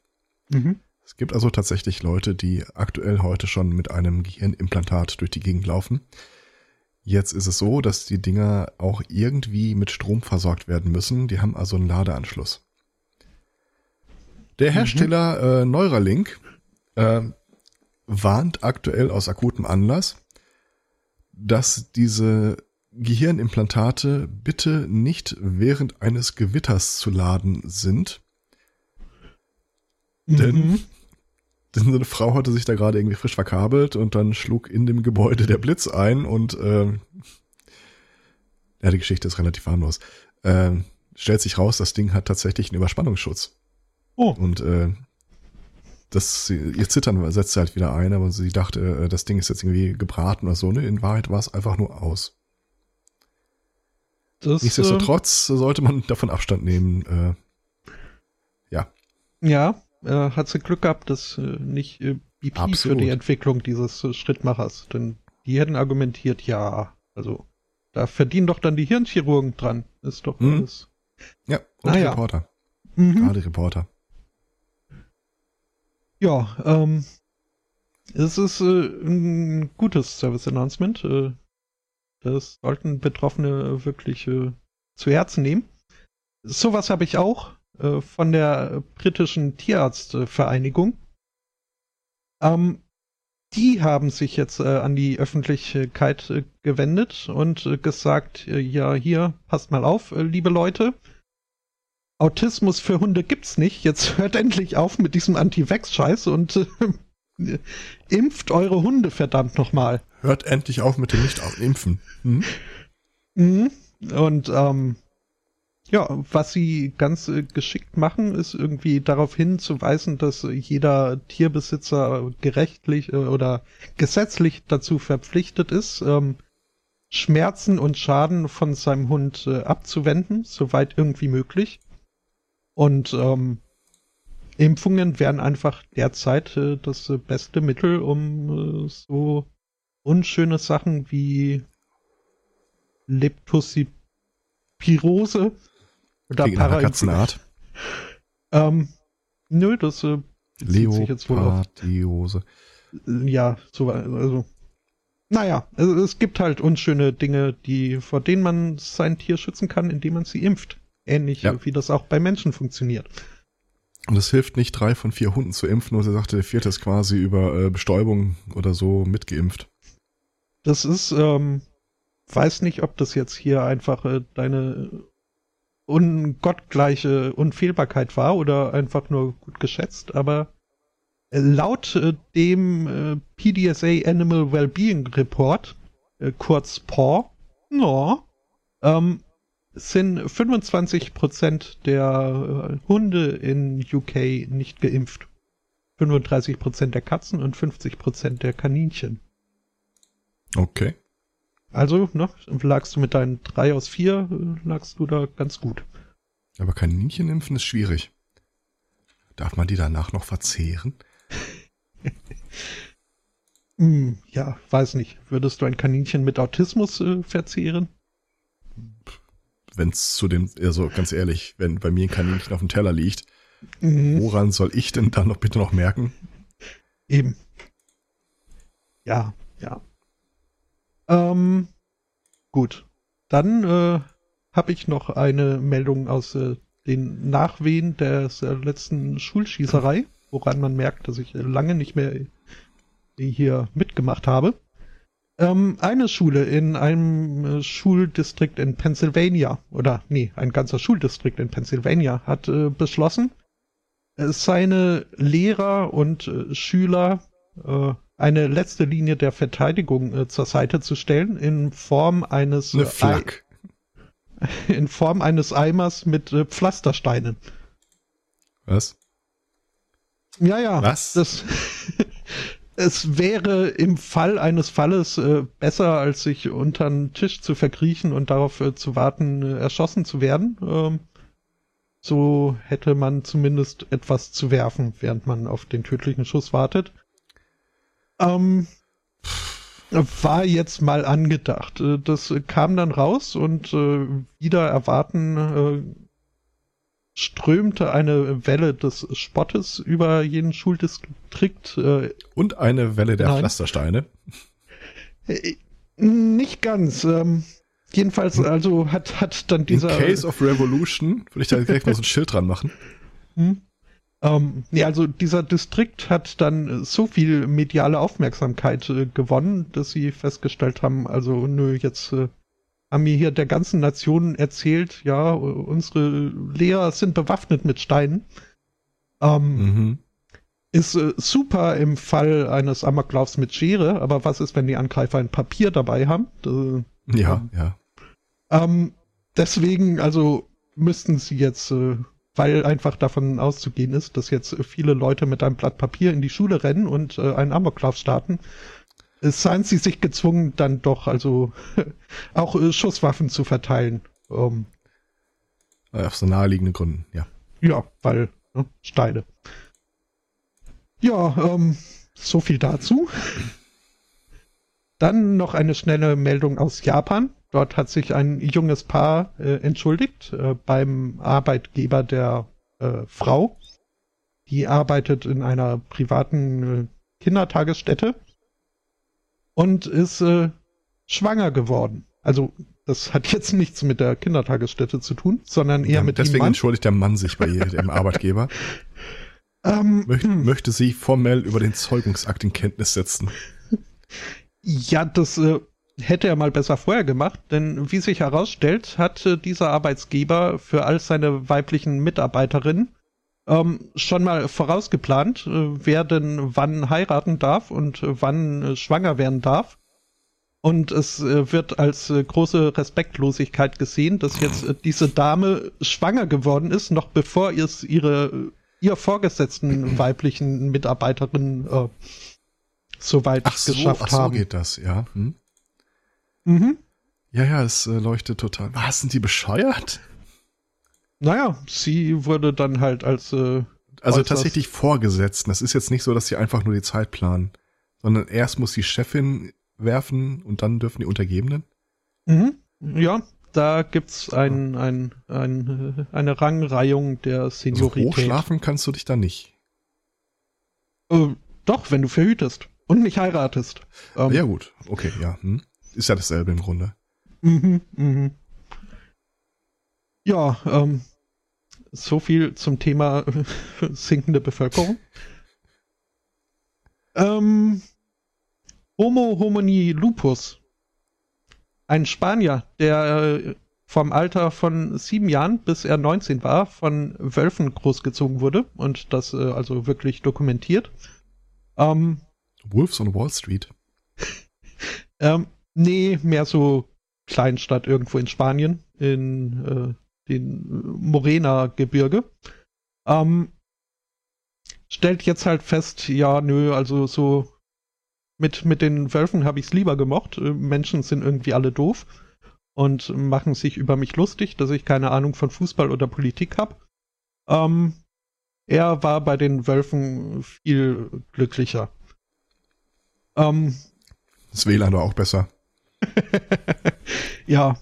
Mhm. Es gibt also tatsächlich Leute, die aktuell heute schon mit einem Gehirnimplantat durch die Gegend laufen. Jetzt ist es so, dass die Dinger auch irgendwie mit Strom versorgt werden müssen. Die haben also einen Ladeanschluss. Der Hersteller äh, Neuralink äh, warnt aktuell aus akutem Anlass, dass diese Gehirnimplantate bitte nicht während eines Gewitters zu laden sind. Mhm. Denn eine Frau hatte sich da gerade irgendwie frisch verkabelt und dann schlug in dem Gebäude der Blitz ein und äh, ja, die Geschichte ist relativ harmlos. Äh, stellt sich raus, das Ding hat tatsächlich einen Überspannungsschutz. Oh. Und äh, das, ihr Zittern setzt halt wieder ein, aber sie dachte, äh, das Ding ist jetzt irgendwie gebraten oder so. Ne? In Wahrheit war es einfach nur aus. Das, Nichtsdestotrotz äh, sollte man davon Abstand nehmen. Äh, ja. Ja, äh, hat sie Glück gehabt, dass äh, nicht äh, BP Absolut. für die Entwicklung dieses äh, Schrittmachers. Denn die hätten argumentiert, ja, also da verdienen doch dann die Hirnchirurgen dran. Ist doch mhm. alles. Ja, und naja. Reporter. Mhm. Gerade Reporter. Ja, ähm, es ist äh, ein gutes Service Announcement. Äh, das sollten Betroffene wirklich äh, zu Herzen nehmen. Sowas habe ich auch äh, von der britischen Tierarztvereinigung. Ähm, die haben sich jetzt äh, an die Öffentlichkeit äh, gewendet und äh, gesagt, äh, ja, hier, passt mal auf, äh, liebe Leute. Autismus für Hunde gibt's nicht. Jetzt hört endlich auf mit diesem Anti-Vax-Scheiß und impft eure Hunde verdammt nochmal. Hört endlich auf mit dem Nicht-Impfen. Hm? Mhm. Und ähm, ja, was sie ganz äh, geschickt machen, ist irgendwie darauf hinzuweisen, dass jeder Tierbesitzer gerechtlich äh, oder gesetzlich dazu verpflichtet ist, ähm, Schmerzen und Schaden von seinem Hund äh, abzuwenden, soweit irgendwie möglich. Und ähm, Impfungen wären einfach derzeit äh, das beste Mittel, um äh, so unschöne Sachen wie Leptospirose oder Katzenart. Ähm, nö, das äh, sich jetzt wohl auf. Ja, so, also. Naja, also es gibt halt unschöne Dinge, die, vor denen man sein Tier schützen kann, indem man sie impft. Ähnlich ja. wie das auch bei Menschen funktioniert. Und es hilft nicht, drei von vier Hunden zu impfen, nur sie sagte, der vierte ist quasi über äh, Bestäubung oder so mitgeimpft. Das ist, ähm, weiß nicht, ob das jetzt hier einfach äh, deine ungottgleiche Unfehlbarkeit war oder einfach nur gut geschätzt, aber äh, laut äh, dem äh, PDSA Animal Wellbeing Report, äh, kurz PAW, no, ähm, sind 25% der äh, Hunde in UK nicht geimpft. 35% der Katzen und 50% der Kaninchen. Okay. Also, ne, lagst du mit deinen 3 aus 4, äh, lagst du da ganz gut. Aber Kaninchen impfen ist schwierig. Darf man die danach noch verzehren? hm, ja, weiß nicht. Würdest du ein Kaninchen mit Autismus äh, verzehren? wenn es zu dem, also ganz ehrlich, wenn bei mir ein Kaninchen auf dem Teller liegt, mhm. woran soll ich denn dann noch bitte noch merken? Eben. Ja, ja. Ähm, gut. Dann äh, habe ich noch eine Meldung aus äh, den Nachwehen der äh, letzten Schulschießerei, woran man merkt, dass ich lange nicht mehr hier mitgemacht habe. Ähm, eine Schule in einem äh, Schuldistrikt in Pennsylvania, oder nee, ein ganzer Schuldistrikt in Pennsylvania hat äh, beschlossen, äh, seine Lehrer und äh, Schüler äh, eine letzte Linie der Verteidigung äh, zur Seite zu stellen in Form eines eine Flak. in Form eines Eimers mit Pflastersteinen. Was? Ja, ja. Was? Das es wäre im Fall eines Falles äh, besser, als sich unter den Tisch zu verkriechen und darauf äh, zu warten, äh, erschossen zu werden. Ähm, so hätte man zumindest etwas zu werfen, während man auf den tödlichen Schuss wartet. Ähm, war jetzt mal angedacht. Äh, das kam dann raus und äh, wieder erwarten äh, strömte eine Welle des Spottes über jeden Schuldistrikt. Äh, Und eine Welle der nein. Pflastersteine. Äh, nicht ganz. Ähm, jedenfalls, hm. also hat, hat dann dieser. In Case of Revolution würde ich da direkt mal so ein Schild dran machen. Hm. Ähm, ja, also dieser Distrikt hat dann so viel mediale Aufmerksamkeit äh, gewonnen, dass sie festgestellt haben, also nö, jetzt äh, haben mir hier der ganzen Nation erzählt, ja, unsere Lehrer sind bewaffnet mit Steinen. Ähm, mhm. ist äh, super im Fall eines Amoklaufs mit Schere, aber was ist, wenn die Angreifer ein Papier dabei haben? Äh, Ja, ähm, ja. Ähm, deswegen, also müssten sie jetzt, äh, weil einfach davon auszugehen ist, dass jetzt viele Leute mit einem Blatt Papier in die Schule rennen und äh, einen Amoklauf starten, seien sie sich gezwungen, dann doch also auch äh, Schusswaffen zu verteilen. Ähm, Äh, Auf so naheliegenden Gründen, ja. ja, weil ne, Steine. Ja, ähm, so viel dazu. Dann noch eine schnelle Meldung aus Japan. Dort hat sich ein junges Paar äh, entschuldigt äh, beim Arbeitgeber der äh, Frau. Die arbeitet in einer privaten äh, Kindertagesstätte und ist äh, schwanger geworden. Also das hat jetzt nichts mit der Kindertagesstätte zu tun, sondern eher ja mit dem deswegen Mann. entschuldigt der Mann sich bei dem Arbeitgeber. Ähm, Möcht, möchte sie formell über den Zeugungsakt in Kenntnis setzen. Ja, das äh, hätte er mal besser vorher gemacht, denn wie sich herausstellt, hat äh, dieser Arbeitsgeber für all seine weiblichen Mitarbeiterinnen ähm, schon mal vorausgeplant, äh, wer denn wann heiraten darf und äh, wann schwanger werden darf. Und es wird als große Respektlosigkeit gesehen, dass jetzt diese Dame schwanger geworden ist, noch bevor es ihre ihr vorgesetzten weiblichen Mitarbeiterinnen äh, soweit so, geschafft ach so haben. geht das, ja. Hm? Mhm. Ja, ja, es äh, leuchtet total. Was, sind die bescheuert? Naja, sie wurde dann halt als äh, Also tatsächlich vorgesetzt. Das ist jetzt nicht so, dass sie einfach nur die Zeit planen, sondern erst muss die Chefin werfen und dann dürfen die Untergebenen. mhm. ja, da gibt's ein, ein, ein, eine Rangreihung der Also Seniorität. hochschlafen kannst du dich da nicht. äh, doch, wenn du verhütest und nicht heiratest. Ähm, Ja gut, okay, ja. Hm? Ist ja dasselbe im Grunde. Mhm, mhm. Ja, ähm, so viel zum Thema sinkende Bevölkerung. Ähm, Homo homini lupus. Ein Spanier, der äh, vom Alter von sieben Jahren bis er 19 war, von Wölfen großgezogen wurde und das äh, also wirklich dokumentiert. Ähm, Wolves on Wall Street. Ähm, nee, mehr so Kleinstadt irgendwo in Spanien, in äh, den Morena-Gebirge. Ähm, stellt jetzt halt fest, ja, nö, also so mit, mit den Wölfen habe ich es lieber gemocht. Äh, Menschen sind irgendwie alle doof und machen sich über mich lustig, dass ich keine Ahnung von Fußball oder Politik habe. Ähm, er war bei den Wölfen viel glücklicher. Ähm, Das WLAN war auch besser. ja,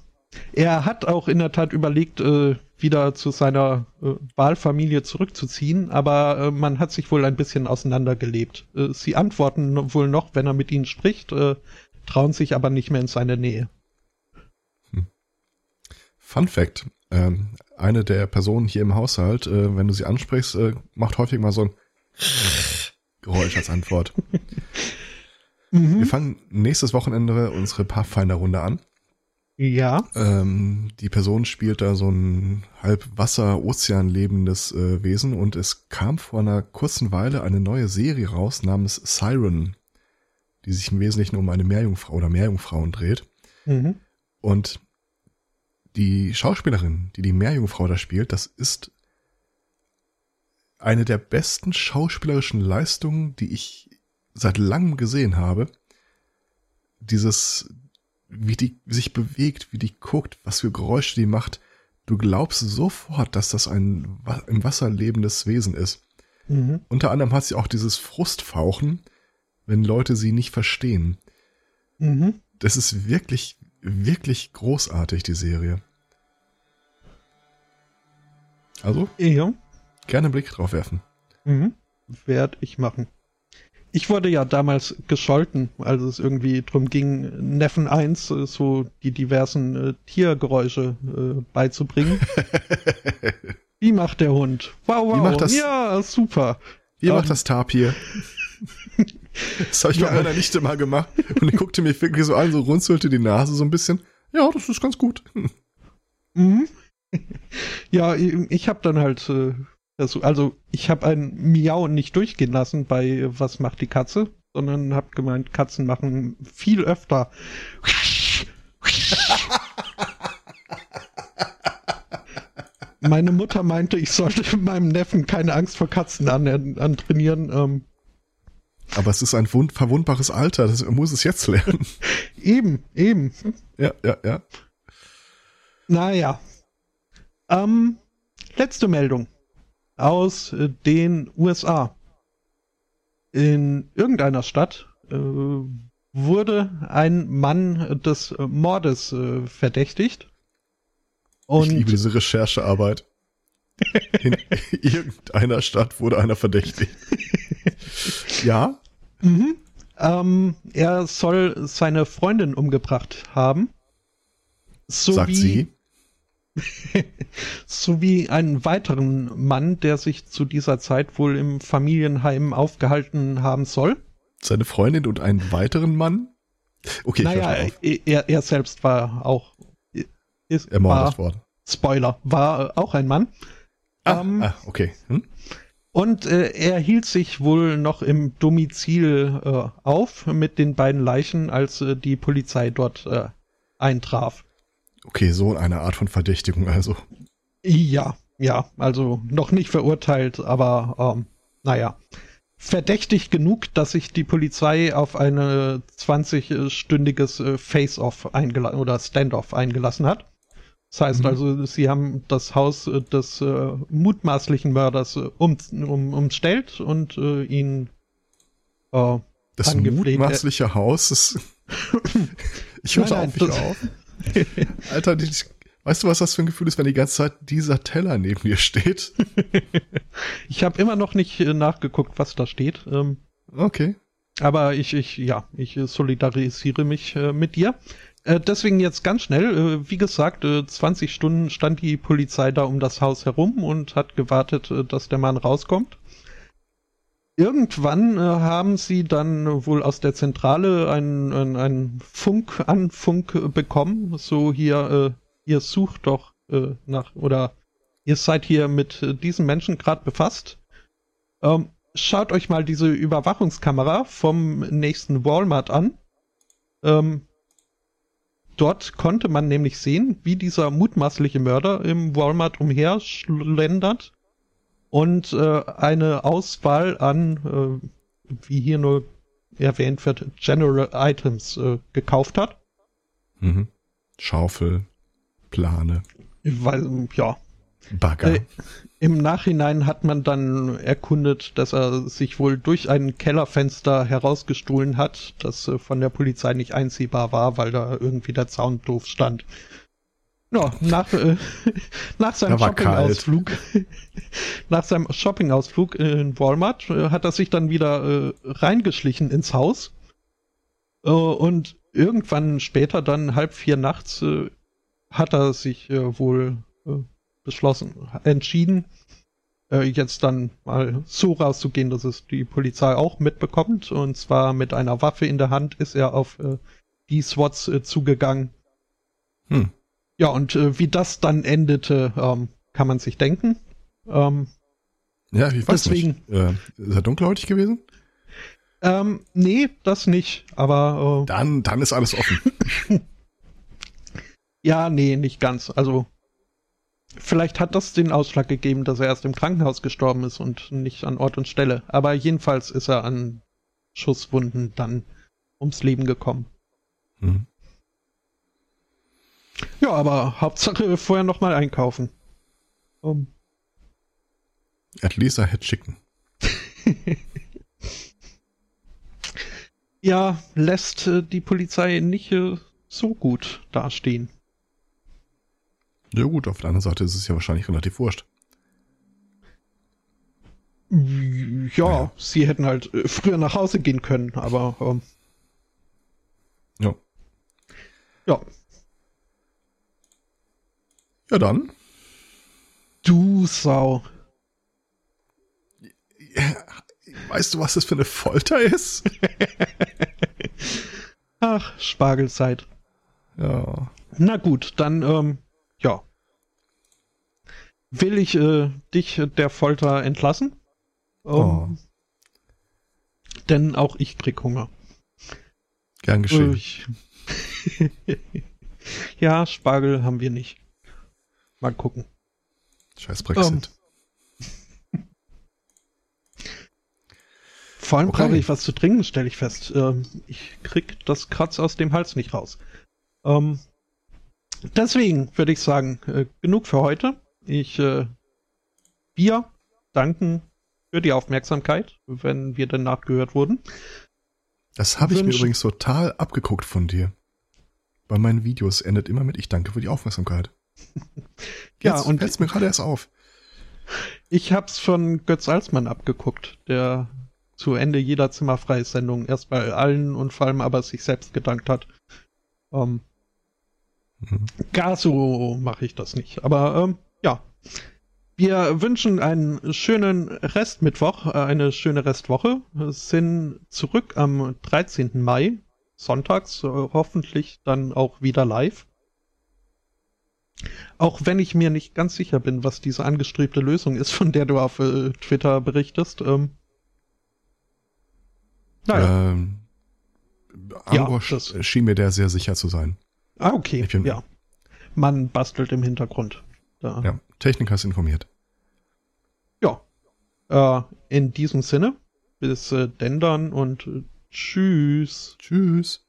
er hat auch in der Tat überlegt, äh, wieder zu seiner äh, Wahlfamilie zurückzuziehen, aber äh, man hat sich wohl ein bisschen auseinandergelebt. Äh, sie antworten wohl noch, wenn er mit ihnen spricht, äh, trauen sich aber nicht mehr in seine Nähe. Fun Fact. Ähm, eine der Personen hier im Haushalt, äh, wenn du sie ansprichst, äh, macht häufig mal so ein Geräusch als Antwort. Wir fangen nächstes Wochenende unsere Pathfinder-Runde an. Ja. Ähm, die Person spielt da so ein halb Wasser-Ozean lebendes äh, Wesen und es kam vor einer kurzen Weile eine neue Serie raus namens Siren, die sich im Wesentlichen um eine Meerjungfrau oder Meerjungfrauen dreht. Mhm. Und die Schauspielerin, die die Meerjungfrau da spielt, das ist eine der besten schauspielerischen Leistungen, die ich seit langem gesehen habe. Dieses, wie die sich bewegt, wie die guckt, was für Geräusche die macht. Du glaubst sofort, dass das ein im Wasser lebendes Wesen ist. Mhm. Unter anderem hat sie auch dieses Frustfauchen, wenn Leute sie nicht verstehen. Mhm. Das ist wirklich, wirklich großartig, die Serie. Also, Ja. gerne einen Blick drauf werfen. Mhm. Werd ich machen. Ich wurde ja damals gescholten, als es irgendwie drum ging, Neffen 1 äh, so die diversen äh, Tiergeräusche äh, beizubringen. Wie macht der Hund? Wow, wow. Wie macht das- Ja, super. Ihr Ähm. macht das Tapir. Das habe ich Ja. bei meiner Nichte mal gemacht. Und die guckte mich wirklich so an, so runzelte die Nase so ein bisschen. Ja, das ist ganz gut. Mhm. ja, ich, ich habe dann halt äh, Also, also ich habe ein Miau nicht durchgehen lassen bei Was macht die Katze, sondern habe gemeint, Katzen machen viel öfter. Meine Mutter meinte, ich sollte meinem Neffen keine Angst vor Katzen an, antrainieren. Ähm, Aber es ist ein wund, verwundbares Alter, das, er muss es jetzt lernen. eben, eben. Ja, ja, ja. Naja. Ähm, letzte Meldung aus äh, den USA. In irgendeiner Stadt äh, wurde ein Mann des Mordes äh, verdächtigt. Und ich liebe diese Recherchearbeit. In irgendeiner Stadt wurde einer verdächtigt. ja? Mhm. Ähm, er soll seine Freundin umgebracht haben. So Sagt sie? sowie einen weiteren Mann, der sich zu dieser Zeit wohl im Familienheim aufgehalten haben soll. Seine Freundin und einen weiteren Mann? Okay, naja, er, er selbst war auch ist, ermordet war, worden. Spoiler, war auch ein Mann. Ah, ähm, ah okay. Hm? Und äh, er hielt sich wohl noch im Domizil äh, auf mit den beiden Leichen, als äh, die Polizei dort äh, eintraf. Okay, so eine Art von Verdächtigung also. Ja, ja, also noch nicht verurteilt, aber ähm, naja. Verdächtig genug, dass sich die Polizei auf eine 20-stündiges äh, Face-Off eingelassen oder Stand-Off eingelassen hat. Das heißt mhm. also, sie haben das Haus äh, des äh, mutmaßlichen Mörders äh, um, um, umstellt und äh, ihn äh, Das mutmaßliche Haus ist. ich höre auf mich auf. Alter, die, weißt du, was das für ein Gefühl ist, wenn die ganze Zeit dieser Teller neben dir steht? ich habe immer noch nicht äh, nachgeguckt, was da steht. Ähm, okay. Aber ich, ich, ja, ich solidarisiere mich äh, mit dir. Äh, deswegen jetzt ganz schnell, äh, wie gesagt, 20 äh, Stunden stand die Polizei da um das Haus herum und hat gewartet, äh, dass der Mann rauskommt. Irgendwann äh, haben sie dann wohl aus der Zentrale einen, einen, einen Funk Anfunk bekommen, so hier, äh, ihr sucht doch äh, nach, oder ihr seid hier mit äh, diesem Menschen gerade befasst. Ähm, schaut euch mal diese Überwachungskamera vom nächsten Walmart an. Ähm, dort konnte man nämlich sehen, wie dieser mutmaßliche Mörder im Walmart umherschlendert und äh, eine Auswahl an, äh, wie hier nur erwähnt wird, General Items äh, gekauft hat. Mhm. Schaufel, Plane. Weil, ja. Bagger. Äh, Im Nachhinein hat man dann erkundet, dass er sich wohl durch ein Kellerfenster herausgestohlen hat, das äh, von der Polizei nicht einsehbar war, weil da irgendwie der Zaun doof stand. Ja, nach, äh, nach seinem Shopping-Ausflug, nach seinem Shopping-Ausflug in Walmart äh, hat er sich dann wieder äh, reingeschlichen ins Haus. Äh, und irgendwann später, dann halb vier nachts, äh, hat er sich äh, wohl beschlossen, entschieden, jetzt dann mal so rauszugehen, dass es die Polizei auch mitbekommt. Und zwar mit einer Waffe in der Hand ist er auf die SWATs zugegangen. Hm ja, und äh, wie das dann endete, ähm, kann man sich denken. Ähm, ja, ich weiß deswegen, nicht. Äh, ist er dunkelhäutig gewesen? Ähm, nee, das nicht, aber. Äh, dann, dann ist alles offen. ja, nee, nicht ganz. Also, vielleicht hat das den Ausschlag gegeben, dass er erst im Krankenhaus gestorben ist und nicht an Ort und Stelle. Aber jedenfalls ist er an Schusswunden dann ums Leben gekommen. Mhm. Ja, aber Hauptsache vorher nochmal einkaufen. Um. At least I had chicken. ja, lässt äh, die Polizei nicht äh, so gut dastehen. Ja gut, auf der anderen Seite ist es ja wahrscheinlich relativ wurscht. Ja, ja. sie hätten halt äh, früher nach Hause gehen können, aber ähm, ja. Ja, ja, dann. Du Sau. Weißt du, was das für eine Folter ist? Ach, Spargelzeit. Ja. Na gut, dann, ähm, ja. will ich äh, dich der Folter entlassen. Ähm, Oh. Denn auch ich krieg Hunger. Gern geschehen. Ja, Spargel haben wir nicht. Mal gucken. Scheiß Brexit. Vor allem Okay. brauche ich was zu trinken, stelle ich fest. Ähm, ich krieg das Kratz aus dem Hals nicht raus. Ähm, deswegen würde ich sagen, äh, genug für heute. Ich äh, wir danken für die Aufmerksamkeit, wenn wir denn nachgehört wurden. Das habe ich mir übrigens total abgeguckt von dir. Bei meinen Videos endet immer mit Ich danke für die Aufmerksamkeit. Ja, Jetzt und- fällt's mir gerade erst auf. Ich hab's von Götz Alsmann abgeguckt, der zu Ende jeder Zimmerfrei-Sendung erst bei allen und vor allem aber sich selbst gedankt hat. Ähm, Mhm. Gar so mache ich das nicht. Aber ähm, ja, wir wünschen einen schönen Restmittwoch, äh, eine schöne Restwoche. Wir sind zurück am 13. Mai, sonntags, äh, hoffentlich dann auch wieder live. Auch wenn ich mir nicht ganz sicher bin, was diese angestrebte Lösung ist, von der du auf äh, Twitter berichtest. Ähm, naja, Ähm, Ja, Angor das- sch- schien mir der sehr sicher zu sein. ah, okay, bin- ja. Man bastelt im Hintergrund. Da. Ja, Techniker ist informiert. Ja. Äh, in diesem Sinne, bis äh, denn dann und äh, tschüss. Tschüss.